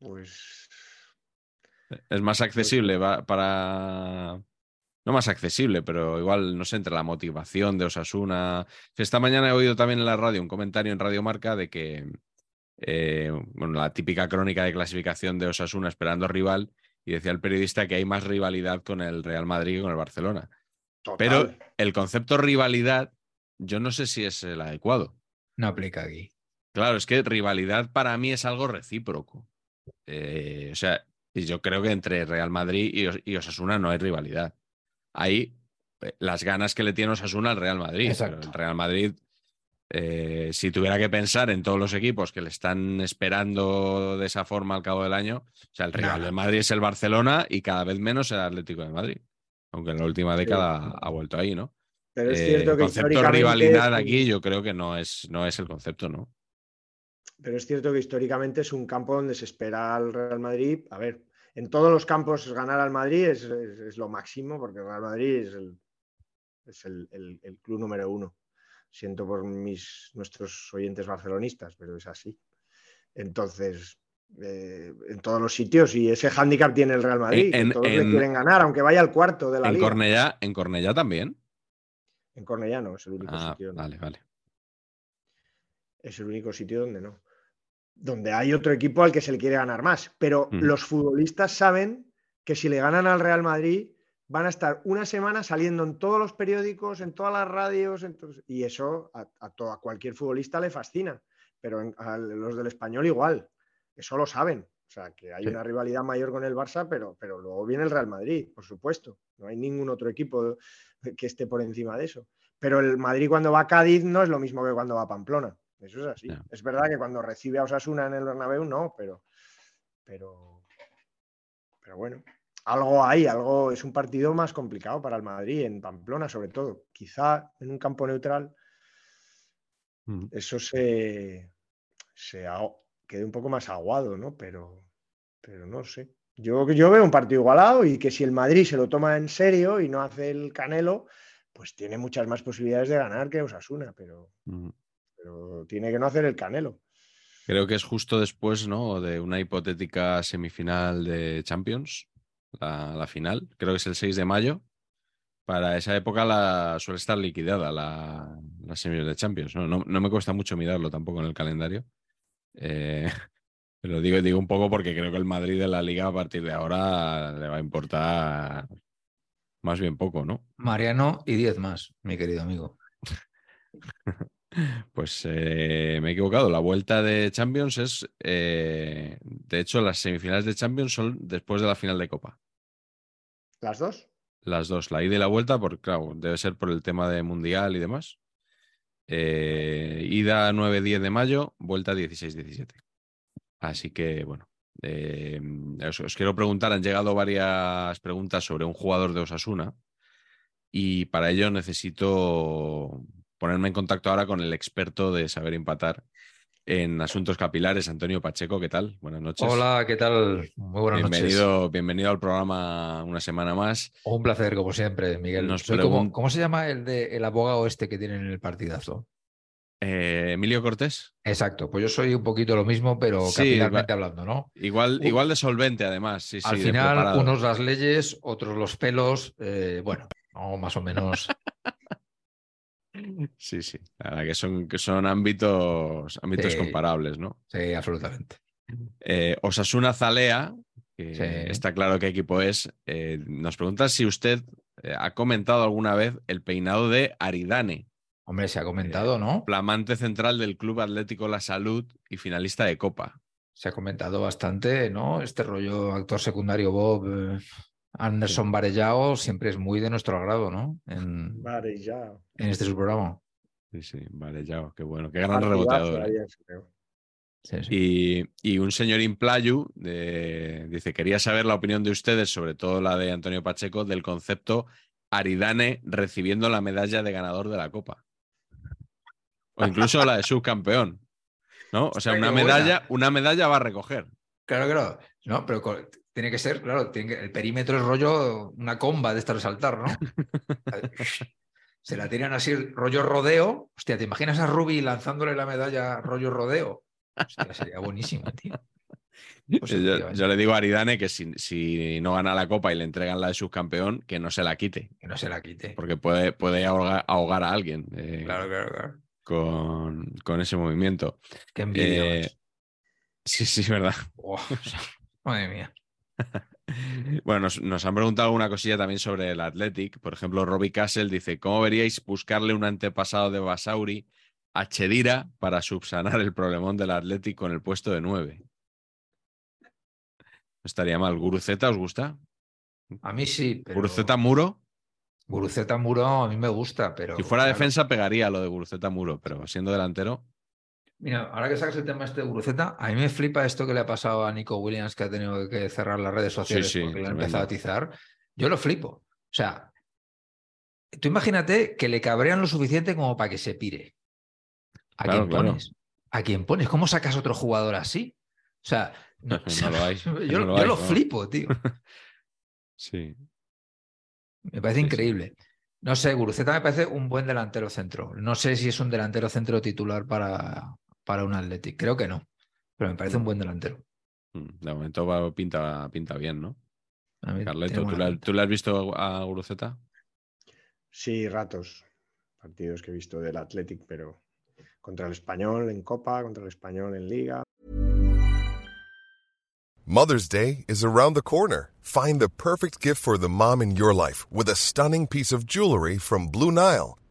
A: Pues
B: Es más accesible va- para... No más accesible, pero igual, no sé, entre la motivación de Osasuna. Esta mañana he oído también en la radio un comentario en Radio Marca de que, eh, bueno, la típica crónica de clasificación de Osasuna esperando rival, y decía el periodista que hay más rivalidad con el Real Madrid que con el Barcelona.
A: total.
B: Pero el concepto rivalidad, yo no sé si es el adecuado.
C: No aplica aquí.
B: Claro, es que rivalidad para mí es algo recíproco. Eh, o sea, y yo creo que entre Real Madrid y, Os- y Osasuna no hay rivalidad. Hay eh, las ganas que le tiene Osasuna al Real Madrid. Pero
C: Exacto.
B: el Real Madrid, eh, si tuviera que pensar en todos los equipos que le están esperando de esa forma al cabo del año, o sea, el rival del Madrid es el Barcelona y cada vez menos el Atlético de Madrid. Aunque en la última década ha vuelto ahí, ¿no?
A: Pero es
B: Eh,
A: cierto
B: el concepto de rivalidad aquí yo creo que no es, no es el concepto, ¿no?
A: Pero es cierto que históricamente es un campo donde se espera al Real Madrid. A ver, en todos los campos ganar al Madrid es, es- es lo máximo, porque el Real Madrid es el, es el, el- el club número uno. Siento por mis, nuestros oyentes barcelonistas, pero es así. Entonces, eh, en todos los sitios, y ese hándicap tiene el Real Madrid, que
B: En-
A: todos le
B: en-
A: quieren ganar, aunque vaya al cuarto de la
B: En
A: liga.
B: Cornellá, en Cornellá también.
A: En Cornellá no, es el único
B: Ah,
A: sitio. donde-
B: vale, vale.
A: es el único sitio donde no. Donde hay otro equipo al que se le quiere ganar más. Pero
B: Mm.
A: los futbolistas saben que si le ganan al Real Madrid van a estar una semana saliendo en todos los periódicos, en todas las radios, y eso a, a to- a cualquier futbolista le fascina. Pero en- a los del español igual. Eso lo saben. O sea, que hay
B: Sí.
A: una rivalidad mayor con el Barça, pero, pero luego viene el Real Madrid, por supuesto. No hay ningún otro equipo que esté por encima de eso. Pero el Madrid cuando va a Cádiz no es lo mismo que cuando va a Pamplona. Eso es así. Es verdad que cuando recibe a Osasuna en el Bernabéu no, pero, pero, pero bueno, algo hay, algo es un partido más complicado para el Madrid en Pamplona, sobre todo. Quizá en un campo neutral
B: Mm.
A: eso se, se quede un poco más aguado, ¿no? Pero, pero no sé. Yo, yo veo un partido igualado y que si el Madrid se lo toma en serio y no hace el canelo, pues tiene muchas más posibilidades de ganar que Osasuna, pero,
B: Mm.
A: pero tiene que no hacer el canelo.
B: Creo que es justo después, ¿no? De una hipotética semifinal de Champions, la, la final. Creo que es el 6 de mayo. Para esa época la, suele estar liquidada la, la semi de Champions. ¿no? No, no me cuesta mucho mirarlo tampoco en el calendario. Eh, pero digo, digo un poco porque creo que el Madrid de la liga a partir de ahora le va a importar más bien poco, ¿no?
C: Mariano y 10 más, mi querido amigo.
B: Pues eh, me he equivocado. La vuelta de Champions es. eh, de hecho, las semifinales de Champions son después de la final de Copa.
A: ¿Las dos?
B: Las dos, la ida y la vuelta, porque claro, debe ser por el tema de Mundial y demás. Eh, ida 9-10 de mayo, vuelta 16-17. Así que, bueno, eh, os quiero preguntar, han llegado varias preguntas sobre un jugador de Osasuna y para ello necesito ponerme en contacto ahora con el experto de saber empatar en asuntos capilares, Antonio Pacheco. ¿Qué tal? Buenas noches.
C: Hola, ¿qué tal? Muy buenas
B: bienvenido, bienvenido al programa una semana más.
C: noches. Un placer, como siempre, Miguel.
B: Nos
C: Soy como- ¿Cómo se llama el, de, el abogado este que tienen en el partidazo?
B: Eh, Emilio Cortés,
C: Exacto, pues yo soy un poquito lo mismo, pero
B: Sí,
C: capitalmente hablando, ¿no?
B: igual, igual de solvente además. Sí,
C: Al
B: sí,
C: final, unos las leyes, otros los pelos, eh, bueno, no, más o menos.
B: Sí, sí. La verdad que son, que son ámbitos, ámbitos
C: Sí.
B: comparables, ¿no?
C: Sí, absolutamente.
B: Eh, Osasuna Zalea, que
C: Sí.
B: está claro qué equipo es, eh, nos pregunta si usted eh, ha comentado alguna vez el peinado de Aridane,
C: Hombre, se ha comentado, ¿no?
B: flamante central del Club Atlético La Salud y finalista de Copa.
C: Se ha comentado bastante, ¿no? Este rollo actor secundario Bob, Anderson Varellao, siempre es muy de nuestro agrado, ¿no? En,
A: Vale, ya.
C: en este subprograma.
B: Sí, sí, vale, ya, qué bueno, qué gran reboteador. ¿eh?
C: Sí, sí.
B: Y, y un señor Implayu de- dice, quería saber la opinión de ustedes, sobre todo la de Antonio Pacheco, del concepto Aridane recibiendo la medalla de ganador de la Copa. O incluso la de subcampeón. ¿No? O sea, una medalla, una medalla va a recoger.
C: Claro, claro. No, pero tiene que ser, claro, tiene que- el perímetro es rollo, una comba de esta de saltar, ¿no? Se la tiran así, rollo rodeo. Hostia, ¿te imaginas a Ruby lanzándole la medalla rollo rodeo? Hostia, sería buenísimo, tío. Pues
B: yo, le digo a Aridane que si, si no gana la Copa y le entregan la de subcampeón, que no se la quite,
C: Que no se la quite.
B: porque puede, puede ahogar, ahogar a alguien eh,
C: Claro, claro, claro.
B: con, con ese movimiento.
C: Qué envidia.
B: Eh, sí, sí, es verdad.
C: Madre mía.
B: Bueno, nos, nos han preguntado alguna cosilla también sobre el Athletic. Por ejemplo, Robbie Castle dice: ¿Cómo veríais buscarle un antepasado de Basauri a Chedira para subsanar el problemón del Athletic con el puesto de 9? No estaría mal. ¿Guruceta os gusta?
C: A mí sí, pero...
B: ¿Guruceta Muro?
C: Guruceta Muro a mí me gusta, pero...
B: Si fuera
C: claro,
B: defensa, pegaría lo de Guruceta Muro, pero siendo delantero.
C: Mira, ahora que sacas el tema este de Guruceta, a mí me flipa esto que le ha pasado a Nico Williams, que ha tenido que cerrar las redes sociales
B: sí,
C: porque le ha empezado a atizar. Yo lo flipo. O sea, tú imagínate que le cabrean lo suficiente como para que se pire. ¿A
B: Claro,
C: quién
B: claro.
C: pones? ¿A quién pones? ¿Cómo sacas otro jugador así? O sea, no,
B: No lo hay,
C: Yo,
B: no
C: yo
B: lo
C: flipo, tío.
B: Sí.
C: Me parece
B: Sí, sí.
C: increíble. No sé, Guruceta me parece un buen delantero centro. No sé si es un delantero centro titular para, para un Athletic. Creo que no. Pero me parece un buen delantero.
B: Mm, De momento va- pinta, pinta bien, ¿no? Carleto, ¿tú
C: pinta.
B: ¿tú le has visto a Guruceta?
A: Sí, ratos. Partidos que he visto del Athletic, pero contra el español en Copa, contra el español en Liga.
D: Mother's Day is around the corner. Find the perfect gift for the mom in your life with a stunning piece of jewelry from Blue Nile.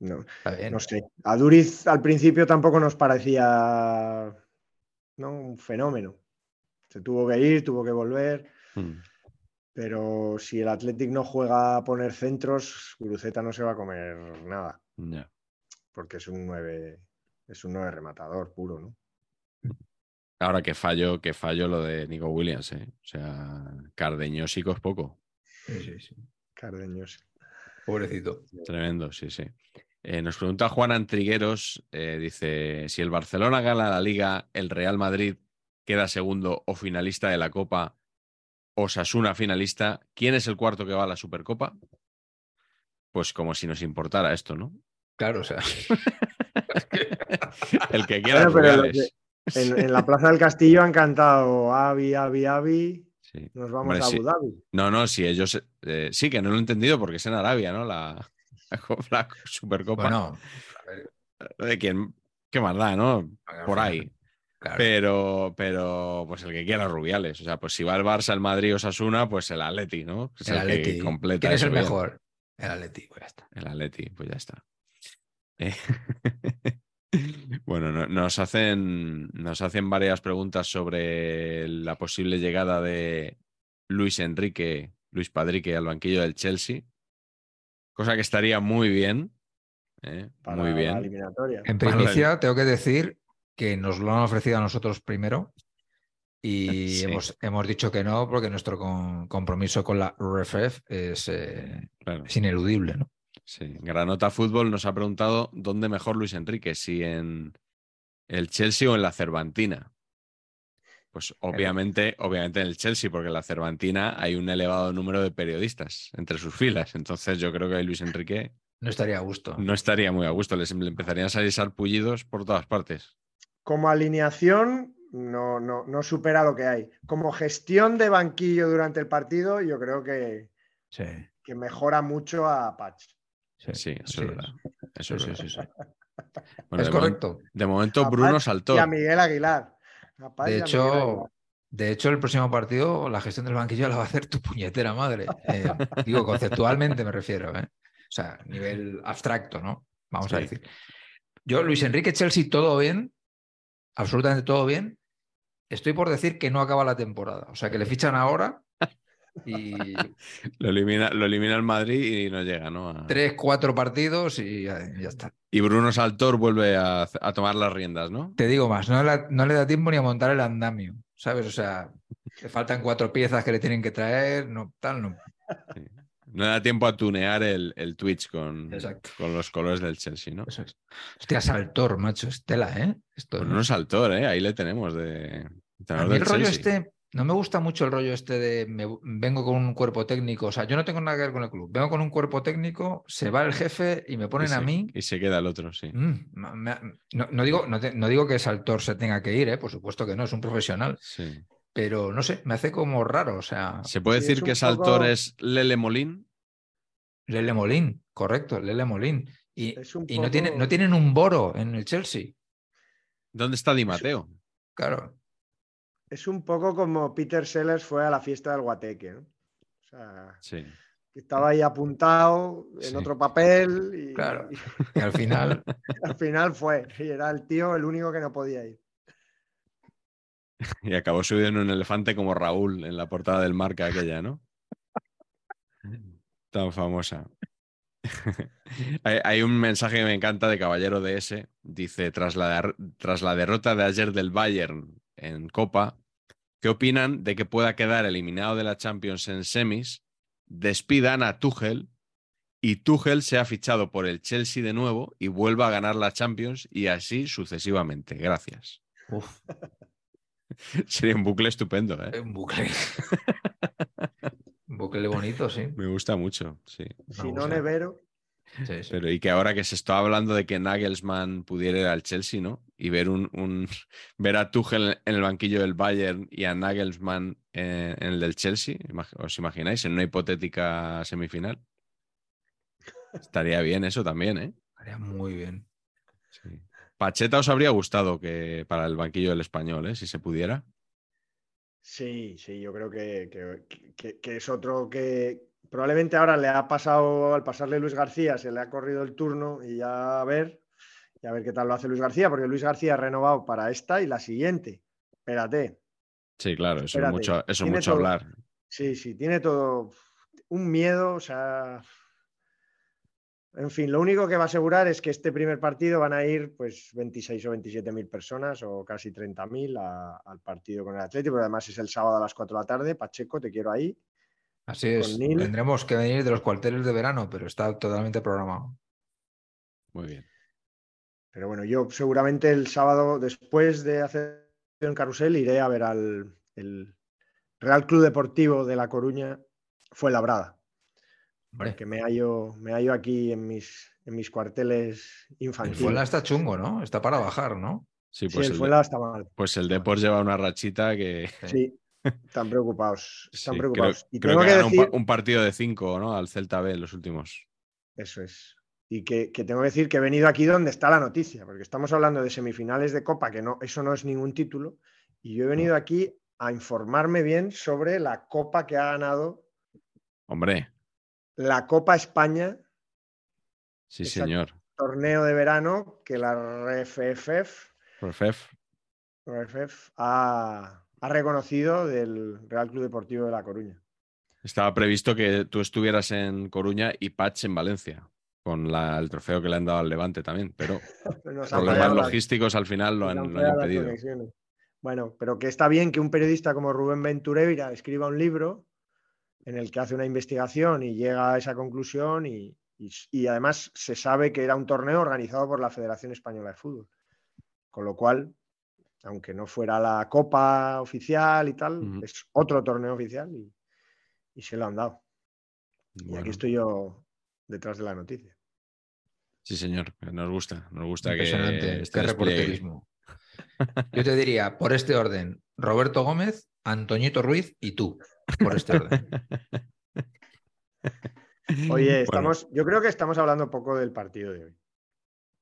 A: No,
C: Está bien.
A: no sé. A Duriz al principio tampoco nos parecía ¿no? un fenómeno. Se tuvo que ir, tuvo que volver.
B: Mm.
A: Pero si el Athletic no juega a poner centros, Guruceta no se va a comer nada,
B: Ya.
A: porque es un 9, es un 9 rematador puro, ¿no?
B: Ahora que fallo, que fallo lo de Nico Williams, ¿eh? O sea, Cardeñósico es poco.
C: Sí, sí, sí.
A: Cardeños.
C: Pobrecito.
B: Tremendo, sí, sí. Eh, nos pregunta Juan Antrigueros, eh, dice, si el Barcelona gana la liga, el Real Madrid queda segundo o finalista de la Copa, Osasuna finalista, ¿quién es el cuarto que va a la Supercopa? Pues como si nos importara esto, ¿no?
C: Claro, o sea.
B: El que quiera
A: Bueno. En, en la Plaza del Castillo han cantado Avi, Avi, Avi.
B: Sí.
A: Nos vamos
B: Hombre,
A: a. Abu Dhabi.
B: No, no, sí, ellos eh, sí que no lo he entendido porque es en Arabia, ¿no? La, la Supercopa.
C: Bueno, a ver,
B: de quién, qué más da, ¿no? Por ahí.
C: claro.
B: Pero, pero, pues el que quiera Rubiales. O sea, pues si va el Barça, el Madrid o Sasuna, pues el Atleti, ¿no? Es
C: el
B: que
C: Atleti.
B: completa
C: ¿Quién es el
B: bien.
C: mejor? El Atleti, pues ya está.
B: El Atleti, pues ya está. Eh, bueno, no- nos, hacen, nos hacen varias preguntas sobre la posible llegada de Luis Enrique, Luis Padrique al banquillo del Chelsea. Cosa que estaría muy bien. eh,
A: Para
B: muy
A: la
B: bien.
A: eliminatoria.
C: En primicia, tengo que decir que nos lo han ofrecido a nosotros primero y
B: Sí.
C: hemos, hemos dicho que no porque nuestro con- compromiso con la RFF es, eh,
B: Claro.
C: es ineludible. ¿no?
B: Sí, Granota Fútbol nos ha preguntado dónde mejor Luis Enrique, si en el Chelsea o en la Cervantina. Pues obviamente, obviamente en el Chelsea, porque en la Cervantina hay un elevado número de periodistas entre sus filas. Entonces yo creo que Luis Enrique
C: No estaría a gusto.
B: no estaría muy a gusto. Les le empezarían a salir sarpullidos por todas partes.
A: Como alineación, no, no, no supera lo que hay. Como gestión de banquillo durante el partido, yo creo que,
C: Sí,
A: que mejora mucho a Patch.
C: sí,
B: Sí, eso es verdad. Eso
C: Sí,
B: es,
C: sí,
B: verdad.
C: sí, sí.
B: Bueno,
C: es
B: de momen-
C: correcto.
B: de momento,
A: A
B: Bruno
A: Patch
B: saltó.
A: Y a Miguel Aguilar.
C: De hecho, de hecho, el próximo partido, la gestión del banquillo la va a hacer tu puñetera madre. Eh, digo, conceptualmente me refiero, ¿eh? O sea, nivel abstracto, ¿no? Vamos a decir. Yo, Luis Enrique Chelsea, todo bien, absolutamente todo bien. Estoy por decir que no acaba la temporada. O sea, que le fichan ahora y
B: Lo elimina, lo elimina el Madrid y no llega, ¿no? A-
C: tres, cuatro partidos y ya, ya está.
B: Y Bruno Saltor vuelve a, a tomar las riendas, ¿no?
C: Te digo más, no le, no le da tiempo ni a montar el andamio, ¿sabes? O sea, le faltan cuatro piezas que le tienen que traer, no, tal, no.
B: No da tiempo a tunear el, el Twitch con, con los colores del Chelsea, ¿no?
C: Eso es. Hostia, Saltor, macho, Estela, ¿eh? Esto,
B: Pues no Saltor, ¿eh? Ahí le tenemos de
C: A
B: entrenador
C: mí el rollo este, no me gusta mucho el rollo este de me, vengo con un cuerpo técnico. O sea, yo no tengo nada que ver con el club. Vengo con un cuerpo técnico, se va el jefe y me ponen
B: y
C: a mí.
B: Y se queda el otro, sí.
C: Mm, me- no, no digo, no, te- no digo que Saltor se tenga que ir, ¿eh? por supuesto que no, es un profesional.
B: Sí.
C: Pero no sé, me hace como raro. O sea,
B: ¿Se puede
A: Sí,
B: decir
A: es
B: que Saltor
A: poco-
B: es Lele Molín?
C: Lele Molín, correcto, Lele Molín. Y, y no, tiene, no tienen un boro en el Chelsea.
B: ¿Dónde está Di Mateo?
C: Claro.
A: Es un poco como Peter Sellers fue a la fiesta del Guateque. ¿no? O sea,
B: Sí.
A: que estaba ahí apuntado en
B: Sí.
A: otro papel y,
C: Claro.
A: y
C: Y al final,
A: al final fue. Y era el tío el único que no podía ir.
B: Y acabó subido en un elefante como Raúl en la portada del marca aquella, ¿no? Tan famosa. hay, hay un mensaje que me encanta de Caballero DS. Dice, tras la, tras la derrota de ayer del Bayern en Copa, ¿qué opinan de que pueda quedar eliminado de la Champions en semis? Despidan a Tuchel y Tuchel sea fichado por el Chelsea de nuevo y vuelva a ganar la Champions y así sucesivamente. Gracias.
C: uf,
B: Sería un bucle estupendo, ¿eh?
C: un bucle. un bucle bonito, sí.
B: Me gusta mucho, sí.
A: Si no. Nevero.
C: Sí, sí.
B: Pero y que ahora que se está hablando de que Nagelsmann pudiera ir al Chelsea, ¿no? Y ver un, un- ver a Tuchel en el banquillo del Bayern y a Nagelsmann en, en el del Chelsea, ¿os imagináis? En una hipotética semifinal. Estaría bien eso también, ¿eh?
C: Haría muy bien.
B: Sí. Pacheta os habría gustado que para el banquillo del español, ¿eh? Si se pudiera.
A: Sí, sí, yo creo que, que- que- que es otro que probablemente ahora le ha pasado, al pasarle Luis García, se le ha corrido el turno y ya a ver, y a ver qué tal lo hace Luis García, porque Luis García ha renovado para esta y la siguiente. Espérate.
B: Sí, claro, eso es mucho, eso es
A: tiene
B: mucho
A: todo.
B: hablar.
A: Sí, sí, tiene todo un miedo, o sea. En fin, lo único que va a asegurar es que este primer partido van a ir pues 26 o 27 mil personas o casi 30 mil al partido con el Atlético, porque además es el sábado a las 4 de la tarde. Pacheco, te quiero ahí.
C: Así es.
A: Neil.
C: Tendremos que venir de los cuarteles de verano, pero está totalmente programado.
B: Muy bien.
A: Pero bueno, yo seguramente el sábado, después de hacer en carrusel, iré a ver al el Real Club Deportivo de La Coruña, fue labrada.
C: Hombre,
A: porque me hallo, me hallo aquí en mis, en mis cuarteles
C: el
A: infantiles.
C: Fuenla está chungo, ¿no? Está para bajar, ¿no?
B: Sí,
A: Sí,
B: pues
A: el
B: el,
A: Fuenla está mal.
B: pues el Depor lleva una rachita que.
A: Sí, están preocupados. Están
B: sí,
A: preocupados.
B: Creo,
A: y
B: creo que
A: que
B: un,
A: decir,
B: un partido de cinco, ¿no? Al Celta B en los últimos.
A: eso es. Y que, que tengo que decir que he venido aquí donde está la noticia, porque estamos hablando de semifinales de Copa, que no, eso no es ningún título. Y yo he venido aquí a informarme bien sobre la Copa que ha ganado
B: Hombre,
A: la Copa España,
B: sí, señor.
A: torneo de verano, que la RFF,
B: Profef.
A: RFF ha, ha reconocido del Real Club Deportivo de La Coruña.
B: Estaba previsto que tú estuvieras en Coruña y Patch en Valencia, con la- el trofeo que le han dado al Levante también, pero problemas
A: fallado
B: logísticos al final lo han, lo impedido.
A: Bueno, pero que está bien que un periodista como Rubén Ventureira escriba un libro en el que hace una investigación y llega a esa conclusión y, y- y además se sabe que era un torneo organizado por la Federación Española de Fútbol. Con lo cual, aunque no fuera la copa oficial y tal, es otro torneo oficial y, y se lo han dado. Y aquí estoy yo detrás de la noticia.
B: Sí, señor, nos gusta, nos gusta que este
C: reporterismo. Yo te diría, por este orden, Roberto Gómez, Antoñito Ruiz y tú, por este orden.
A: Oye,
B: Bueno,
A: estamos, yo creo que estamos hablando poco del partido de hoy.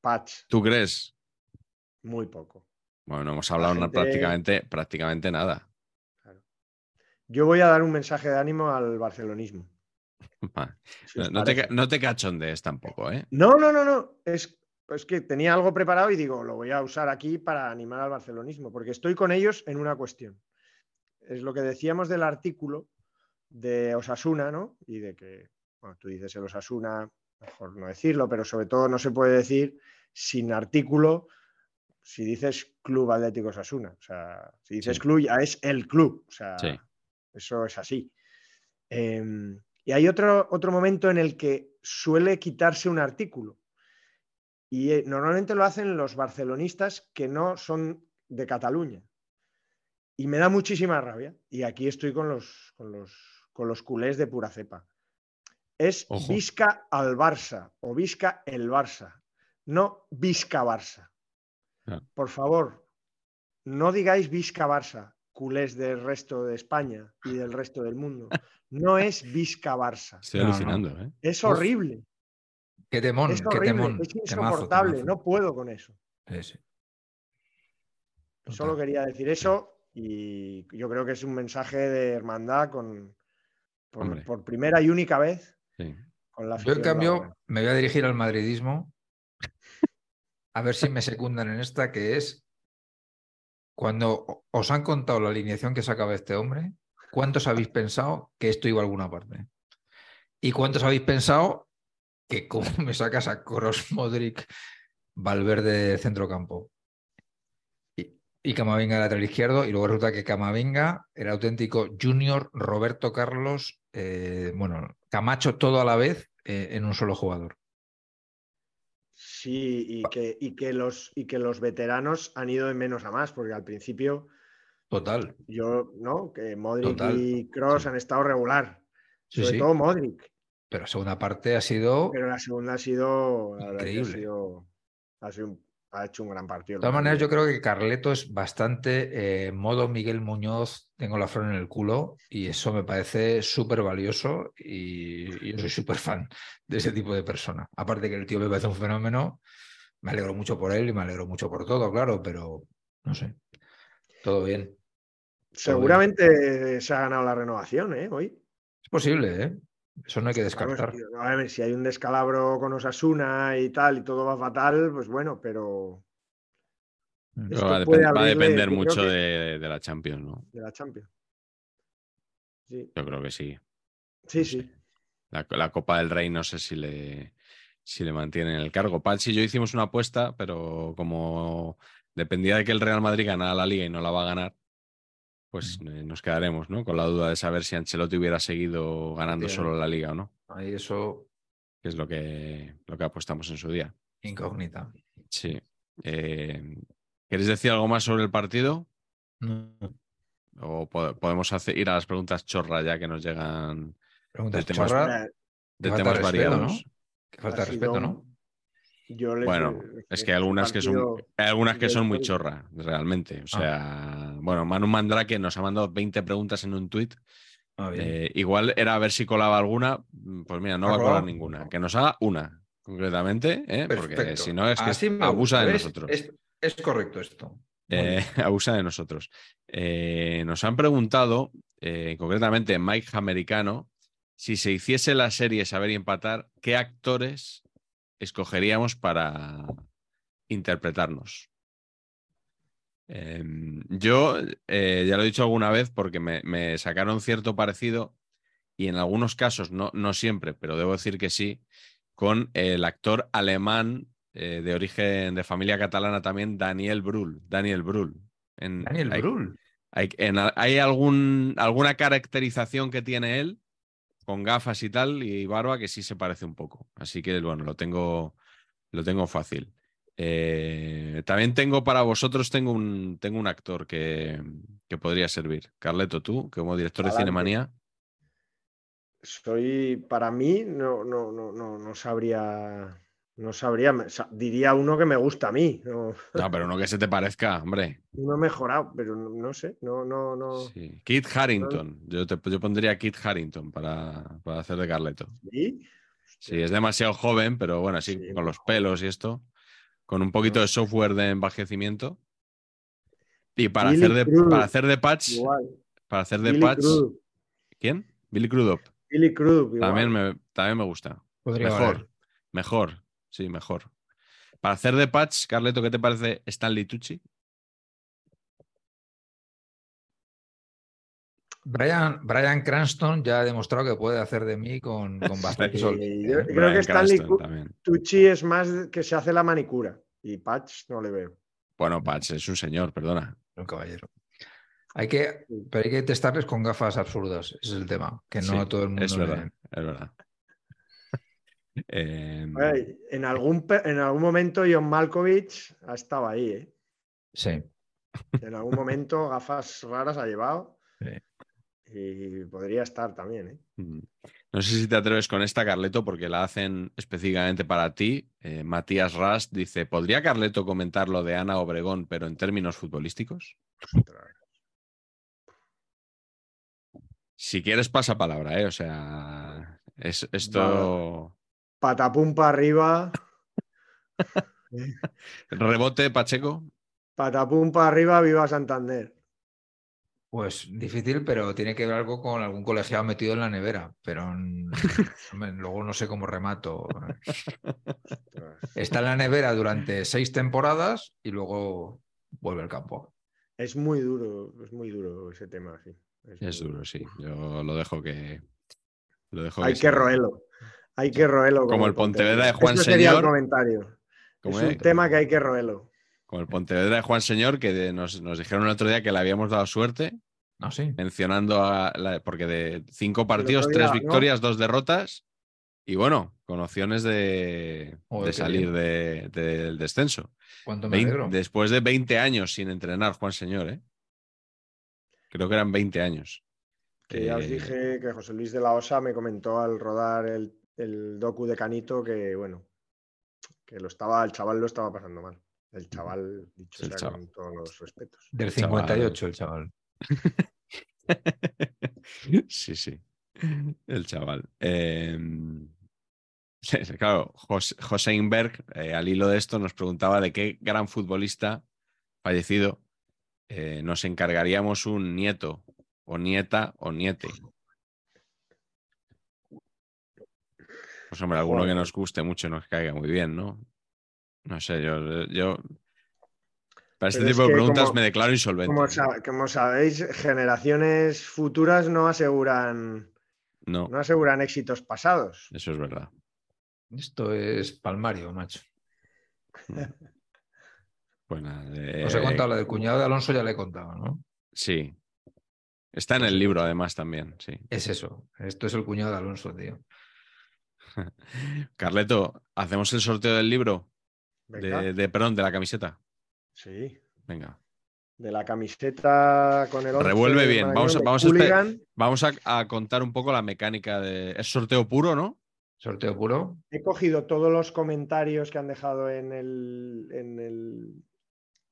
A: Patch,
B: ¿Tú crees?
A: muy poco.
B: Bueno, no hemos hablado
A: gente-
B: prácticamente, prácticamente nada.
A: Yo voy a dar un mensaje de ánimo al barcelonismo. Si
B: No, no te, no te cachondees tampoco, ¿eh?
A: no, no, no, no. Es, es que tenía algo preparado y digo, lo voy a usar aquí para animar al barcelonismo, porque estoy con ellos en una cuestión. Es lo que decíamos del artículo de Osasuna, ¿no? Y de que, bueno, tú dices el Osasuna, mejor no decirlo, pero sobre todo no se puede decir sin artículo si dices Club Atlético Osasuna. O sea, si dices
B: Sí.
A: club ya es el club. O sea,
B: Sí.
A: eso es así. Em, y hay otro, otro momento en el que suele quitarse un artículo. Y eh, normalmente lo hacen los barcelonistas que no son de Cataluña. Y me da muchísima rabia. Y aquí estoy con los, con los, con los culés de pura cepa. Es
B: Ojo.
A: Visca al Barça o Visca el Barça, no Visca Barça.
B: Ah.
A: Por favor, no digáis Visca Barça, culés del resto de España y del resto del mundo. No es Visca Barça.
B: Estoy
C: No, no.
B: alucinando, ¿eh?
A: Es
C: Uf,
A: horrible.
C: Qué temón,
A: Es
C: qué
A: horrible.
C: temón.
A: Es insoportable.
C: temazo.
A: No puedo con eso. Solo quería decir eso y yo creo que es un mensaje de hermandad con, por, primera y única vez
B: Sí.
A: con la
C: Yo, en cambio, me voy a dirigir al madridismo. A ver si me secundan en esta, que es cuando os han contado la alineación que sacaba este hombre, ¿cuántos habéis pensado que esto iba a alguna parte? ¿Y cuántos habéis pensado que cómo me sacas a Kroos, Modric, Valverde de centrocampo? Y, y Camavinga lateral izquierdo, y luego resulta que Camavinga era auténtico Junior, Roberto Carlos, eh, bueno, Camacho todo a la vez eh, en un solo jugador.
A: Sí, y que, y, que los, y que los veteranos han ido de menos a más, porque al principio
C: Total.
A: yo, ¿no? Que Modric
C: Total,
A: y Cross
C: sí.
A: han estado regular.
C: Sí,
A: Sobre
C: sí.
A: todo Modric.
C: Pero la segunda parte ha sido.
A: Pero la segunda ha sido. la
C: Increíble.
A: Ha, sido- ha sido un- ha hecho un gran partido.
C: De todas maneras, yo creo que Carleto es bastante eh, modo Miguel Muñoz, tengo la flor en el culo, y eso me parece súper valioso y, y yo soy súper fan de ese tipo de persona. Aparte que el tío me parece un fenómeno, me alegro mucho por él y me alegro mucho por todo, claro, pero no sé, todo bien.
A: Seguramente se ha ganado la renovación, ¿eh? Hoy.
C: Es posible, ¿eh? Eso no hay que
A: Vamos,
C: descartar.
A: tío, a ver, si hay un descalabro con Osasuna y tal, y todo va fatal, pues bueno, pero
C: Mm.
A: Esto
B: va, a
A: puede
B: depen- va a
A: abrirle,
B: depender mucho
A: que-
B: de, de la Champions, ¿no?
A: de la Champions. Sí,
B: Yo creo que sí.
A: sí,
B: No
A: sí.
B: sé. La, la Copa del Rey no sé si le, si le mantienen el cargo. Pachi y yo hicimos una apuesta, pero como dependía de que el Real Madrid ganara la liga y no la va a ganar, pues eh, nos quedaremos, ¿no? Con la duda de saber si Ancelotti hubiera seguido ganando
C: Bien.
B: solo la liga o no,
C: Ahí eso,
B: que es lo que, lo que apostamos en su día.
C: incógnita.
B: Sí. Eh, ¿Queréis decir algo más sobre el partido?
C: No.
B: ¿O po- podemos hacer, ir a las preguntas chorra ya que nos llegan
C: Preguntas
B: de temas-
C: chorra.
B: De temas
C: respeto,
B: variados.
C: ¿no? Que falta de respeto, ¿no?
A: Yo les-
B: Bueno,
A: les-
B: es que hay algunas que son, hay algunas que son muy chorra, realmente. O
C: Ah.
B: Bueno, Manu Mandrake nos ha mandado 20 preguntas en un tuit.
C: Ah.
B: Eh, igual era a ver si colaba alguna. mm, Pues mira, no
C: ¿Ha
B: va a colar ninguna. Que nos haga una, concretamente, ¿eh? porque si no es que
C: Así me
B: abusa de nosotros.
C: Es, es correcto esto.
B: Eh, abusa de nosotros. Eh, nos han preguntado, eh, concretamente Mike Americano, si se hiciese la serie Saber y Empatar, ¿qué actores escogeríamos para interpretarnos? Em, yo eh, ya lo he dicho alguna vez porque me, me sacaron cierto parecido y en algunos casos, no, no siempre, pero debo decir que sí, con el actor alemán eh, de origen de familia catalana también, Daniel Brühl. Daniel Brühl. En-
C: Daniel
B: hay,
C: Brühl.
B: hay, en- hay algún, alguna caracterización que tiene él con gafas y tal y barba que sí se parece un poco. Así que bueno, lo tengo, lo tengo fácil. Eh, también tengo para vosotros, tengo un, tengo un actor que, que podría servir. Carleto, tú, como director de
A: Adelante.
B: Cinemanía.
A: Soy, para mí, no, no, no, no, no sabría, no sabría, diría uno que me gusta a mí, no,
B: No, pero no que se te parezca, hombre.
A: uno mejorado, pero no, no sé, no, no, no.
B: Sí. Kit Harrington. Yo, te, yo pondría Kit Harrington para, para hacer de Carleto.
A: ¿Sí?
B: Sí, es demasiado joven, pero bueno, así
A: Sí,
B: con los pelos y esto, con un poquito de software de envejecimiento. Y para
A: Billy
B: hacer de,
A: Crudup,
B: para hacer de patch,
A: Igual.
B: para hacer de
A: Billy
B: patch,
A: Crudup,
B: ¿quién? Billy Crudup.
A: Billy Crudup, igual.
B: También me, también me gusta.
C: Podría
B: Mejor,
C: valer.
B: mejor, sí, mejor. Para hacer de patch, Carleto, ¿qué te parece Stanley Tucci?
C: Brian, Brian Cranston ya ha demostrado que puede hacer de mí con, con bastante
A: Sí, yo
C: ¿eh?
A: creo que Stanley
B: también.
A: Tucci es más que se hace la manicura y Patch no le veo.
B: Bueno, Patch es un señor, perdona.
C: Un caballero. Hay que, pero hay que testarles con gafas absurdas. Ese es el tema. Que no
B: Sí,
C: a todo el mundo.
B: Es
C: le-
B: verdad, es verdad. Eh,
A: Ay, en, algún, en algún momento John Malkovich ha estado ahí, ¿eh?
C: Sí.
A: En algún momento gafas raras ha llevado.
C: Sí.
A: Y podría estar también, ¿eh?
B: Mm. No sé si te atreves con esta, Carleto, porque la hacen específicamente para ti. Eh, Matías Rast dice: ¿Podría Carleto comentar lo de Ana Obregón, pero en términos futbolísticos? Si quieres, pasa palabra, ¿eh? O sea, es, esto.
A: Patapum para arriba.
B: Rebote, Pacheco.
A: Patapum para arriba, viva Santander.
C: Pues difícil, pero tiene que ver algo con algún colegiado metido en la nevera. Pero luego no sé cómo remato. Está en la nevera durante seis temporadas y luego vuelve al campo.
A: Es muy duro, es muy duro ese tema, sí.
B: Es
A: muy
B: duro, sí. Yo lo dejo que. Lo dejo
A: Hay que
B: sea.
A: roerlo. Hay que roerlo.
B: Como el Pontevedra de Juan
A: Ese sería el
B: Señor.
A: comentario.
B: Como
A: es un
B: es-
A: tema que hay que roerlo.
B: Como el Pontevedra de Juan Señor, que de- nos, nos dijeron el otro día que le habíamos dado suerte,
C: ¿No? Sí.
B: mencionando a la- porque de cinco partidos, tres victorias, dos derrotas, y bueno, con opciones de,
C: Joder,
B: de salir de- del descenso.
C: ¿Cuánto me
B: Vein- después de 20 años sin entrenar, Juan Señor, ¿eh? Creo que eran 20 años.
A: Que ya os dije que José Luis de la Osa me comentó al rodar el, el docu de Canito que, bueno, que lo estaba, el chaval lo estaba pasando mal. El chaval, dicho
B: El
A: sea
B: chaval.
A: con todos los respetos.
C: Del
B: chaval.
C: 58, el chaval.
B: sí, sí. El chaval. Eh, claro, Jos- José Inberg, eh, al hilo de esto, nos preguntaba de qué gran futbolista fallecido eh, nos encargaríamos un nieto, o nieta, o niete. Pues hombre, alguno que nos guste mucho, nos caiga muy bien, ¿no? No sé, yo, yo para este
A: Pero es
B: tipo de preguntas
A: como-
B: me declaro insolvente.
A: Como, sa- como sabéis, generaciones futuras no aseguran,
B: No,
A: no aseguran éxitos pasados.
B: eso es verdad.
C: Esto es palmario, macho.
B: Pues nada,
C: Os he
B: eh,
C: contado la del cuñado de Alonso, ya le he contado, ¿no?
B: Sí. Está en el libro, además, también, sí.
C: Es eso. Esto es el cuñado de Alonso, tío.
B: Carleto, ¿hacemos el sorteo del libro? De, de- perdón, de la camiseta.
A: Sí.
B: Venga.
A: De la camiseta con el
B: Revuelve
A: de
B: bien, vamos a- vamos a. Vamos a, a contar un poco la mecánica de. Es sorteo puro, ¿no?
C: Sorteo puro.
A: He cogido todos los comentarios que han dejado en el, en el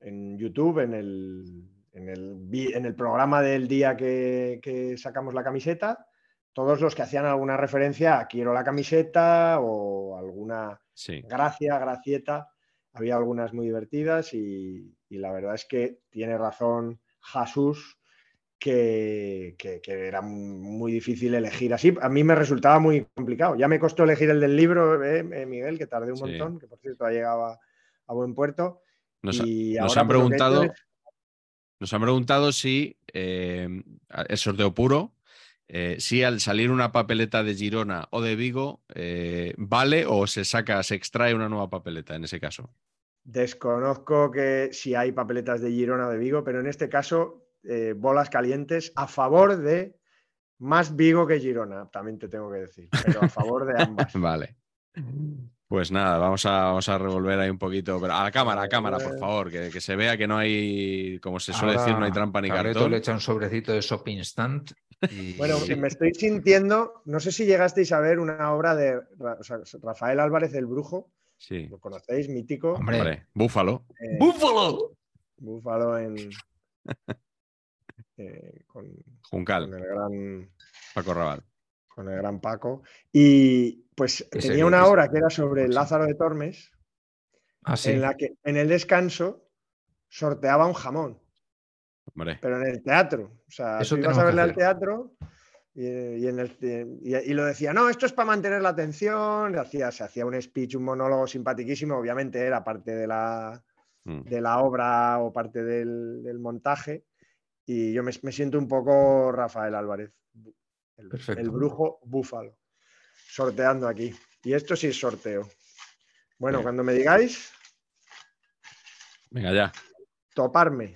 A: en YouTube, en el, en el, en el programa del día que, que sacamos la camiseta, todos los que hacían alguna referencia a quiero la camiseta o alguna
B: Sí.
A: gracia, gracieta. Había algunas muy divertidas y, y la verdad es que tiene razón Jesús que, que- que era muy difícil elegir así. A mí me resultaba muy complicado. Ya me costó elegir el del libro, eh, eh, Miguel, que tardé un
B: Sí.
A: montón, que por cierto ha llegado a, a buen puerto.
B: Nos,
A: Y
B: nos han
A: pues,
B: preguntado, nos han preguntado si eh, es sorteo puro, eh, si al salir una papeleta de Girona o de Vigo eh, vale o se saca, se extrae una nueva papeleta en ese caso.
A: Desconozco que si hay papeletas de Girona o de Vigo, pero en este caso, eh, bolas calientes a favor de más Vigo que Girona, también te tengo que decir, pero a favor de ambas.
B: Vale. Pues nada, vamos a, vamos a revolver ahí un poquito, pero a la cámara, a la cámara, por favor, que, que se vea que no hay, como se suele decir, no hay trampa ni
C: Carreto
B: cartón.
C: le echa un sobrecito de Shop Instant. Y...
A: Bueno, me estoy sintiendo, no sé si llegasteis a ver una obra de Ra- o sea, Rafael Álvarez el Brujo,
B: Sí,
A: lo conocéis, mítico,
C: Hombre.
B: hombre, búfalo.
A: eh,
C: ¡Búfalo!
A: Búfalo en, eh, con,
B: Juncal,
A: con el gran
B: Paco Raval.
A: con el gran Paco. Y pues tenía
C: serio,
A: una obra que era sobre el
C: Sí.
A: Lázaro de Tormes,
C: Ah, sí.
A: en la que en el descanso sorteaba un jamón, Pero en el teatro. O sea,
C: Eso
A: tú ibas a verle al teatro y, y en el- y- y lo decía, no, esto es para mantener la atención. hacía, se hacía un speech, un monólogo simpaticísimo, obviamente era parte de la,
B: mm,
A: de la obra o parte del, del montaje. Y yo me, me siento un poco Rafael Álvarez, el, brujo búfalo, sorteando aquí. Y esto sí es sorteo. Bueno,
B: Bien.
A: cuando me digáis,
B: venga ya,
A: toparme.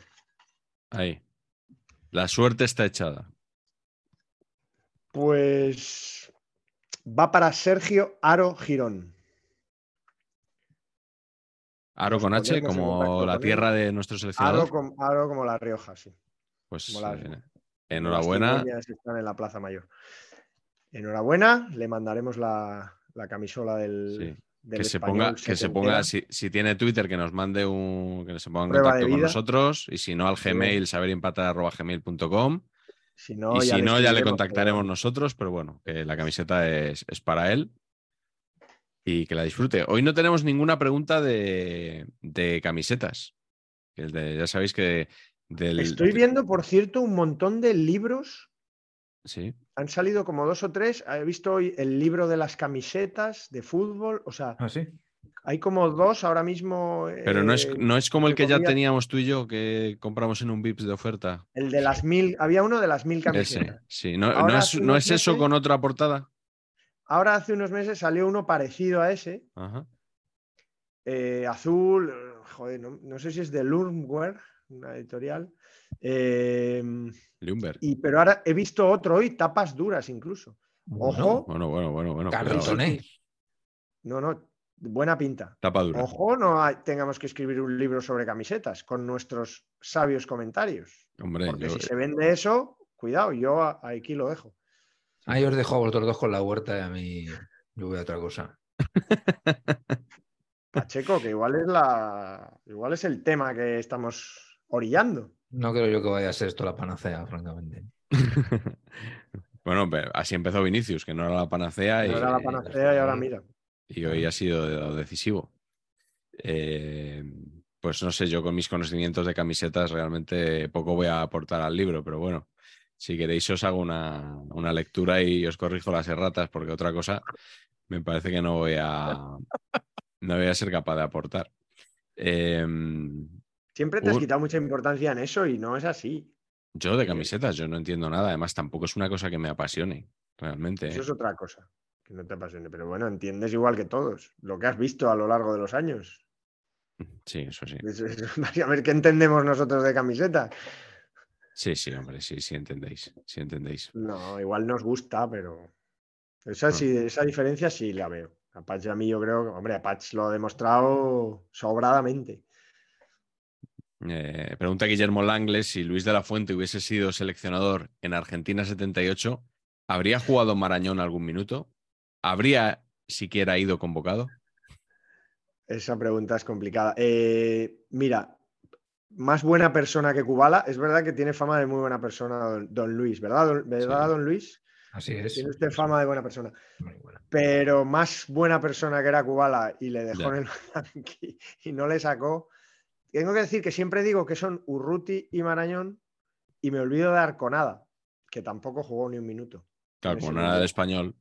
B: Ahí. La suerte está echada.
A: Pues va para Sergio Aro Girón.
B: Aro con H, como la tierra de nuestro
A: Aro,
B: seleccionador.
A: Aro como La Rioja, sí.
B: Pues eh, enhorabuena.
A: están en la Plaza Mayor. Enhorabuena, le mandaremos la, la camisola del,
B: Sí. Que se ponga, que se ponga si, si tiene Twitter, que nos mande un. que se ponga en
A: Prueba
B: contacto con nosotros. Y si no, al. Gmail, saberimpatar.gmail.com.
A: Si no,
B: y si no, ya le contactaremos
A: pero-
B: nosotros, pero bueno, que la camiseta es, es para él y que la disfrute. Hoy no tenemos ninguna pregunta de, de camisetas. El de- ya sabéis que del,
A: Estoy viendo, por cierto, un montón de libros.
B: Sí,
A: Han salido como dos o tres. He visto hoy el libro de las camisetas de fútbol. O sea,
C: Ah, sí.
A: hay como dos ahora mismo.
B: pero no es,
A: eh,
B: no es como el que ya teníamos tú y yo que compramos en un VIPS de oferta.
A: El de las mil. Había uno de las mil
B: Ese,
A: camisetas.
B: sí. ¿No, es, no es eso
A: meses-
B: con otra portada?
A: Ahora hace unos meses salió uno parecido a ese.
B: Ajá.
A: eh, azul. Joder, no, no sé si es de Lundberg, una editorial. Eh,
B: Lumber.
A: y, pero ahora he visto otro hoy, tapas duras incluso. Ojo.
B: Bueno, bueno, bueno.
A: No, no, buena pinta.
B: Tapa dura.
A: Ojo, no hay- tengamos que escribir un libro sobre camisetas con nuestros sabios comentarios.
B: Hombre,
A: Porque
B: yo-
A: si se vende eso, cuidado, yo a- aquí lo dejo.
C: Ahí os dejo a vosotros dos con la huerta y a mí yo voy a otra cosa.
A: Pacheco, que igual es la. Igual es el tema que estamos orillando.
C: No creo yo que vaya a ser esto la panacea, francamente.
B: bueno, pero así empezó Vinicius, que no era la panacea y,
A: No era la panacea y ahora mira.
B: y hoy ha sido decisivo. Eh, pues no sé, yo con mis conocimientos de camisetas realmente poco voy a aportar al libro, pero bueno, si queréis os hago una, una lectura y os corrijo las erratas, porque otra cosa me parece que no voy a, no voy a ser capaz de aportar. Eh,
A: Siempre te has quitado mucha importancia en eso y no es así.
B: yo de camisetas, yo no entiendo nada, además tampoco es una cosa que me apasione, realmente.
A: Eso
B: ¿eh?
A: es otra cosa. Que no te apasione. Pero bueno, entiendes igual que todos lo que has visto a lo largo de los años.
B: Sí, eso sí.
A: A ver qué entendemos nosotros de camiseta.
B: Sí, sí, hombre, sí, sí entendéis, sí entendéis.
A: No, igual nos gusta, pero esa, sí, esa diferencia sí la veo. Apache a mí yo creo, hombre, Apache lo ha demostrado sobradamente.
B: Eh, pregunta Guillermo Langles si Luis de la Fuente hubiese sido seleccionador en Argentina 78, ¿habría jugado Marañón algún minuto? ¿Habría siquiera ido convocado?
A: Esa pregunta es complicada. Eh, mira, más buena persona que Kubala, es verdad que tiene fama de muy buena persona don, don Luis, ¿verdad? Don, ¿verdad,
B: Sí.
A: don Luis?
C: Así es.
A: Tiene usted fama de buena persona.
C: Buena.
A: Pero más buena persona que era Kubala y le dejó
B: Ya.
A: en el y no le sacó. Tengo que decir que siempre digo que son Urruti y Marañón y me olvido de Arconada, que tampoco jugó ni un minuto.
B: Claro, como no era del español,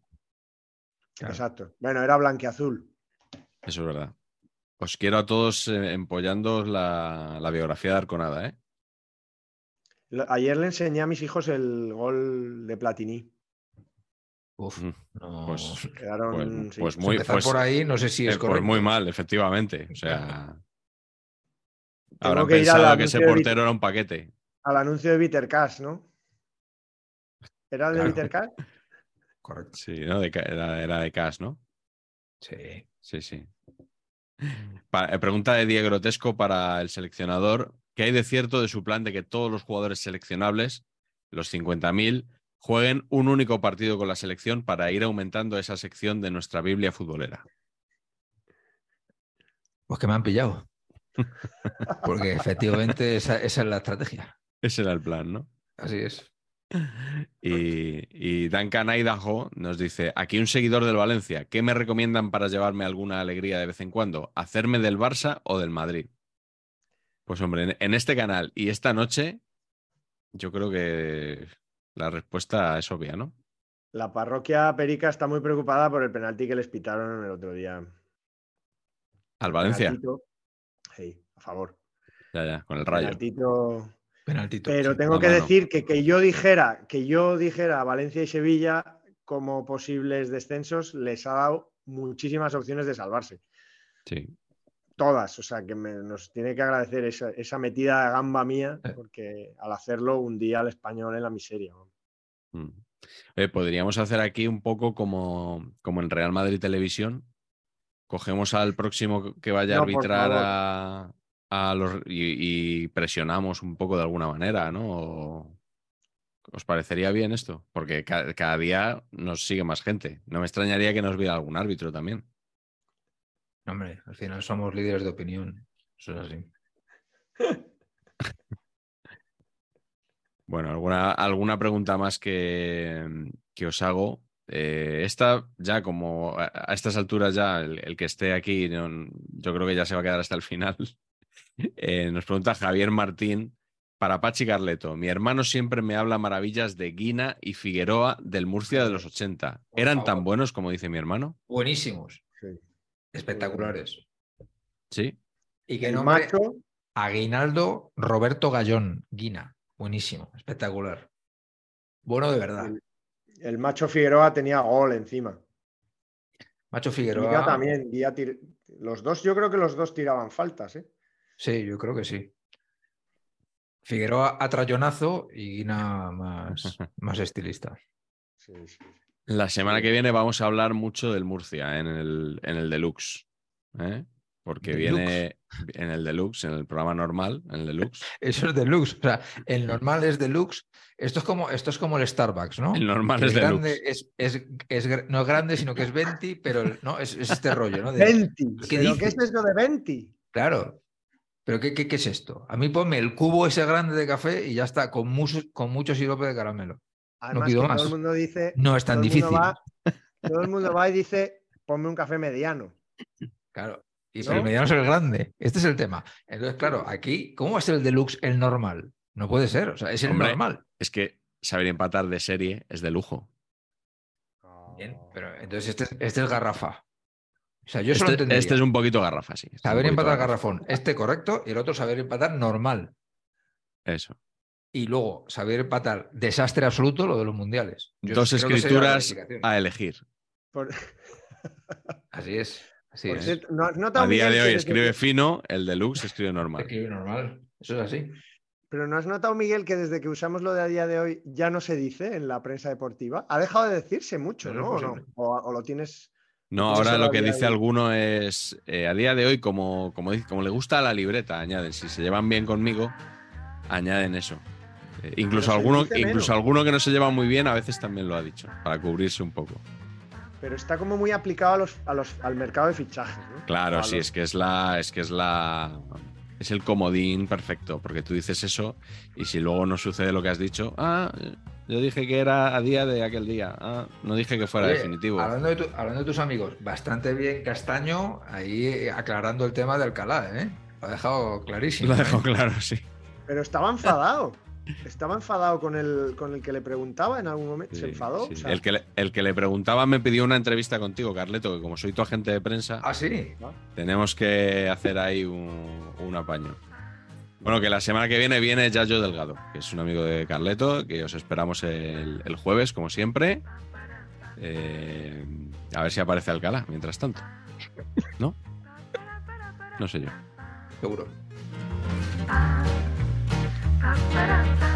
C: Claro.
A: Exacto. Bueno, era blanquiazul.
B: eso es verdad. Os quiero a todos eh, empollando la, la biografía de Arconada, ¿eh?
A: Ayer le enseñé a mis hijos el gol de Platini.
C: Uf,
B: Mm,
C: no.
B: Pues,
A: Quedaron.
B: pues,
A: sí.
B: pues muy, pues-
C: por ahí, no sé si es
B: eh, pues
C: correcto.
B: muy mal, efectivamente. O sea, habrán
A: que
B: pensado que ese portero era un paquete.
A: Al anuncio de Vitercas, ¿no? ¿Era el de
C: Claro.
A: Vitercas?
C: Correcto.
B: Sí, ¿no? De era, era de Cas, ¿no?
C: Sí.
B: Sí, sí. Eh, pregunta de Diego Grotesco para el seleccionador. ¿Qué hay de cierto de su plan de que todos los jugadores seleccionables, los 50.000, jueguen un único partido con la selección para ir aumentando esa sección de nuestra Biblia futbolera?
C: Pues que me han pillado. Porque efectivamente esa, esa es la estrategia.
B: Ese era el plan, ¿no?
C: Así es.
B: Y, y Duncan Idaho nos dice, aquí un seguidor del Valencia, ¿qué me recomiendan para llevarme alguna alegría de vez en cuando? ¿Hacerme del Barça o del Madrid? Pues hombre, en, en este canal y esta noche, yo creo que la respuesta es obvia, ¿no?
A: La parroquia Perica está muy preocupada por el penalti que les pitaron el otro día.
B: Al Valencia,
A: Penaltito. A favor.
B: ya, ya, con el rayo.
A: Penaltito.
C: Penaltito.
A: Pero
C: sí.
A: tengo que decir que, que yo dijera que yo dijera Valencia y Sevilla como posibles descensos les ha dado muchísimas opciones de salvarse.
B: Sí.
A: Todas. O sea que me- nos tiene que agradecer esa, esa metida de gamba mía,
C: Eh.
A: porque al hacerlo hundía al español en la miseria.
B: Mm. Eh, podríamos hacer aquí un poco como, como en Real Madrid Televisión. Cogemos al próximo que vaya a
A: No,
B: arbitrar a, a los y, y presionamos un poco de alguna manera, ¿no? O- ¿Os parecería bien esto? Porque ca- cada día nos sigue más gente. No me extrañaría que nos viera algún árbitro también.
C: Hombre, al final somos líderes de opinión. Eso es así.
B: Bueno, alguna, alguna pregunta más que, que os hago. Eh, esta, ya como a, a estas alturas, ya el, el que esté aquí, no- yo creo que ya se va a quedar hasta el final. Eh, nos pregunta Javier Martín. Para Pachi Carleto, mi hermano siempre me habla maravillas de Guina y Figueroa del Murcia de los 80.
C: Por
B: ¿Eran tan buenos como dice mi hermano?
C: Buenísimos.
A: Sí.
C: Espectaculares.
B: Sí.
C: Y que no
A: macho,
C: Aguinaldo Roberto Gallón, Guina. Buenísimo, espectacular. Bueno, de verdad.
A: El, macho Figueroa tenía gol encima.
C: Macho Figueroa.
A: también. Tir- Los dos, yo creo que los dos tiraban faltas, ¿eh?
C: Sí, yo creo que sí. Figueroa a trayonazo y Guina más, más estilista.
A: Sí, sí.
B: La semana que viene vamos a hablar mucho del Murcia en el, en el Deluxe. ¿eh? Porque
C: Deluxe.
B: viene en el Deluxe, en el programa normal, en el Deluxe.
C: Eso es deluxe. O sea, el normal es deluxe. Esto es como, esto es como el Starbucks, ¿no?
B: El normal
C: Que
B: es
C: grande
B: deluxe.
C: es, es, es no es grande, sino que es 20, pero no, es, es este rollo, ¿no? De-
A: Venti.
C: ¿Qué
A: ¿Pero qué es eso de Venti?
C: Claro. ¿Pero qué, qué, qué es esto? A mí ponme el cubo ese grande de café y ya está, con, mus- con mucho sirope de caramelo.
A: Además,
C: pido más.
A: todo el mundo dice.
C: No es tan
A: todo el mundo
C: difícil.
A: va- todo el mundo va y dice, ponme un café mediano.
C: Claro. Y
A: ¿No?
C: pero el mediano es el grande. Este es el tema. Entonces, claro, aquí, ¿cómo va a ser el deluxe el normal? No puede ser. O sea, es el
B: Hombre.
C: normal.
B: Es que saber empatar de serie es de lujo.
C: Bien, pero entonces este, es- este es garrafa. O sea, yo
B: Este,
C: entendería.
B: este es un poquito garrafa, sí. este
C: Saber empatar
B: garrafa.
C: garrafón. Este correcto y el otro saber empatar normal.
B: Eso.
C: Y luego saber empatar desastre absoluto lo de los mundiales. Yo
B: Dos escrituras a elegir.
A: Por,
C: Así es. Así
A: por
C: es.
A: cierto, ¿no has notado,
B: A día
A: Miguel,
B: de hoy escribe
A: que-
B: fino, el Deluxe escribe normal.
C: Escribe normal. Eso es así.
A: Pero ¿no has notado, Miguel, que desde que usamos lo de a día de hoy ya no se dice en la prensa deportiva? Ha dejado de decirse mucho, ¿no? ¿O, no?
C: posible.
A: O- o lo tienes.
B: No,
A: Pues
B: ahora lo que dice alguno es, eh, a día de hoy, como, como, dice- como le gusta a la libreta, añaden, si se llevan bien conmigo, añaden eso. Eh, incluso, alguno, incluso alguno que no se lleva muy bien a veces también lo ha dicho, para cubrirse un poco.
A: Pero está como muy aplicado a los, a los, al mercado de fichajes. ¿no?
B: Claro,
A: A
B: sí,
A: los-
B: es que es la. Es que es la. Es el comodín perfecto, porque tú dices eso y si luego no sucede lo que has dicho, ah, yo dije que era a día de aquel día, ah, no dije que fuera
C: Oye,
B: definitivo.
C: Hablando de, tu- hablando de tus amigos, bastante bien Castaño ahí aclarando el tema de Alcalá, ¿eh? Lo ha dejado clarísimo.
B: Lo dejo
C: ¿eh?
B: claro, sí.
A: Pero estaba enfadado. Estaba enfadado con el, con el que le preguntaba en algún momento. ¿Se
B: Sí,
A: enfadó?
B: sí.
A: O sea,
B: el, que le, el que le preguntaba me pidió una entrevista contigo, Carleto, que como soy tu agente de prensa,
C: Ah, sí.
B: tenemos que hacer ahí un, un apaño. Bueno, que la semana que viene viene Yayo Delgado, que es un amigo de Carleto, que os esperamos el, el jueves, como siempre. Eh, a ver si aparece Alcalá, mientras tanto. ¿No? No sé yo.
C: Seguro. i'm esperanza.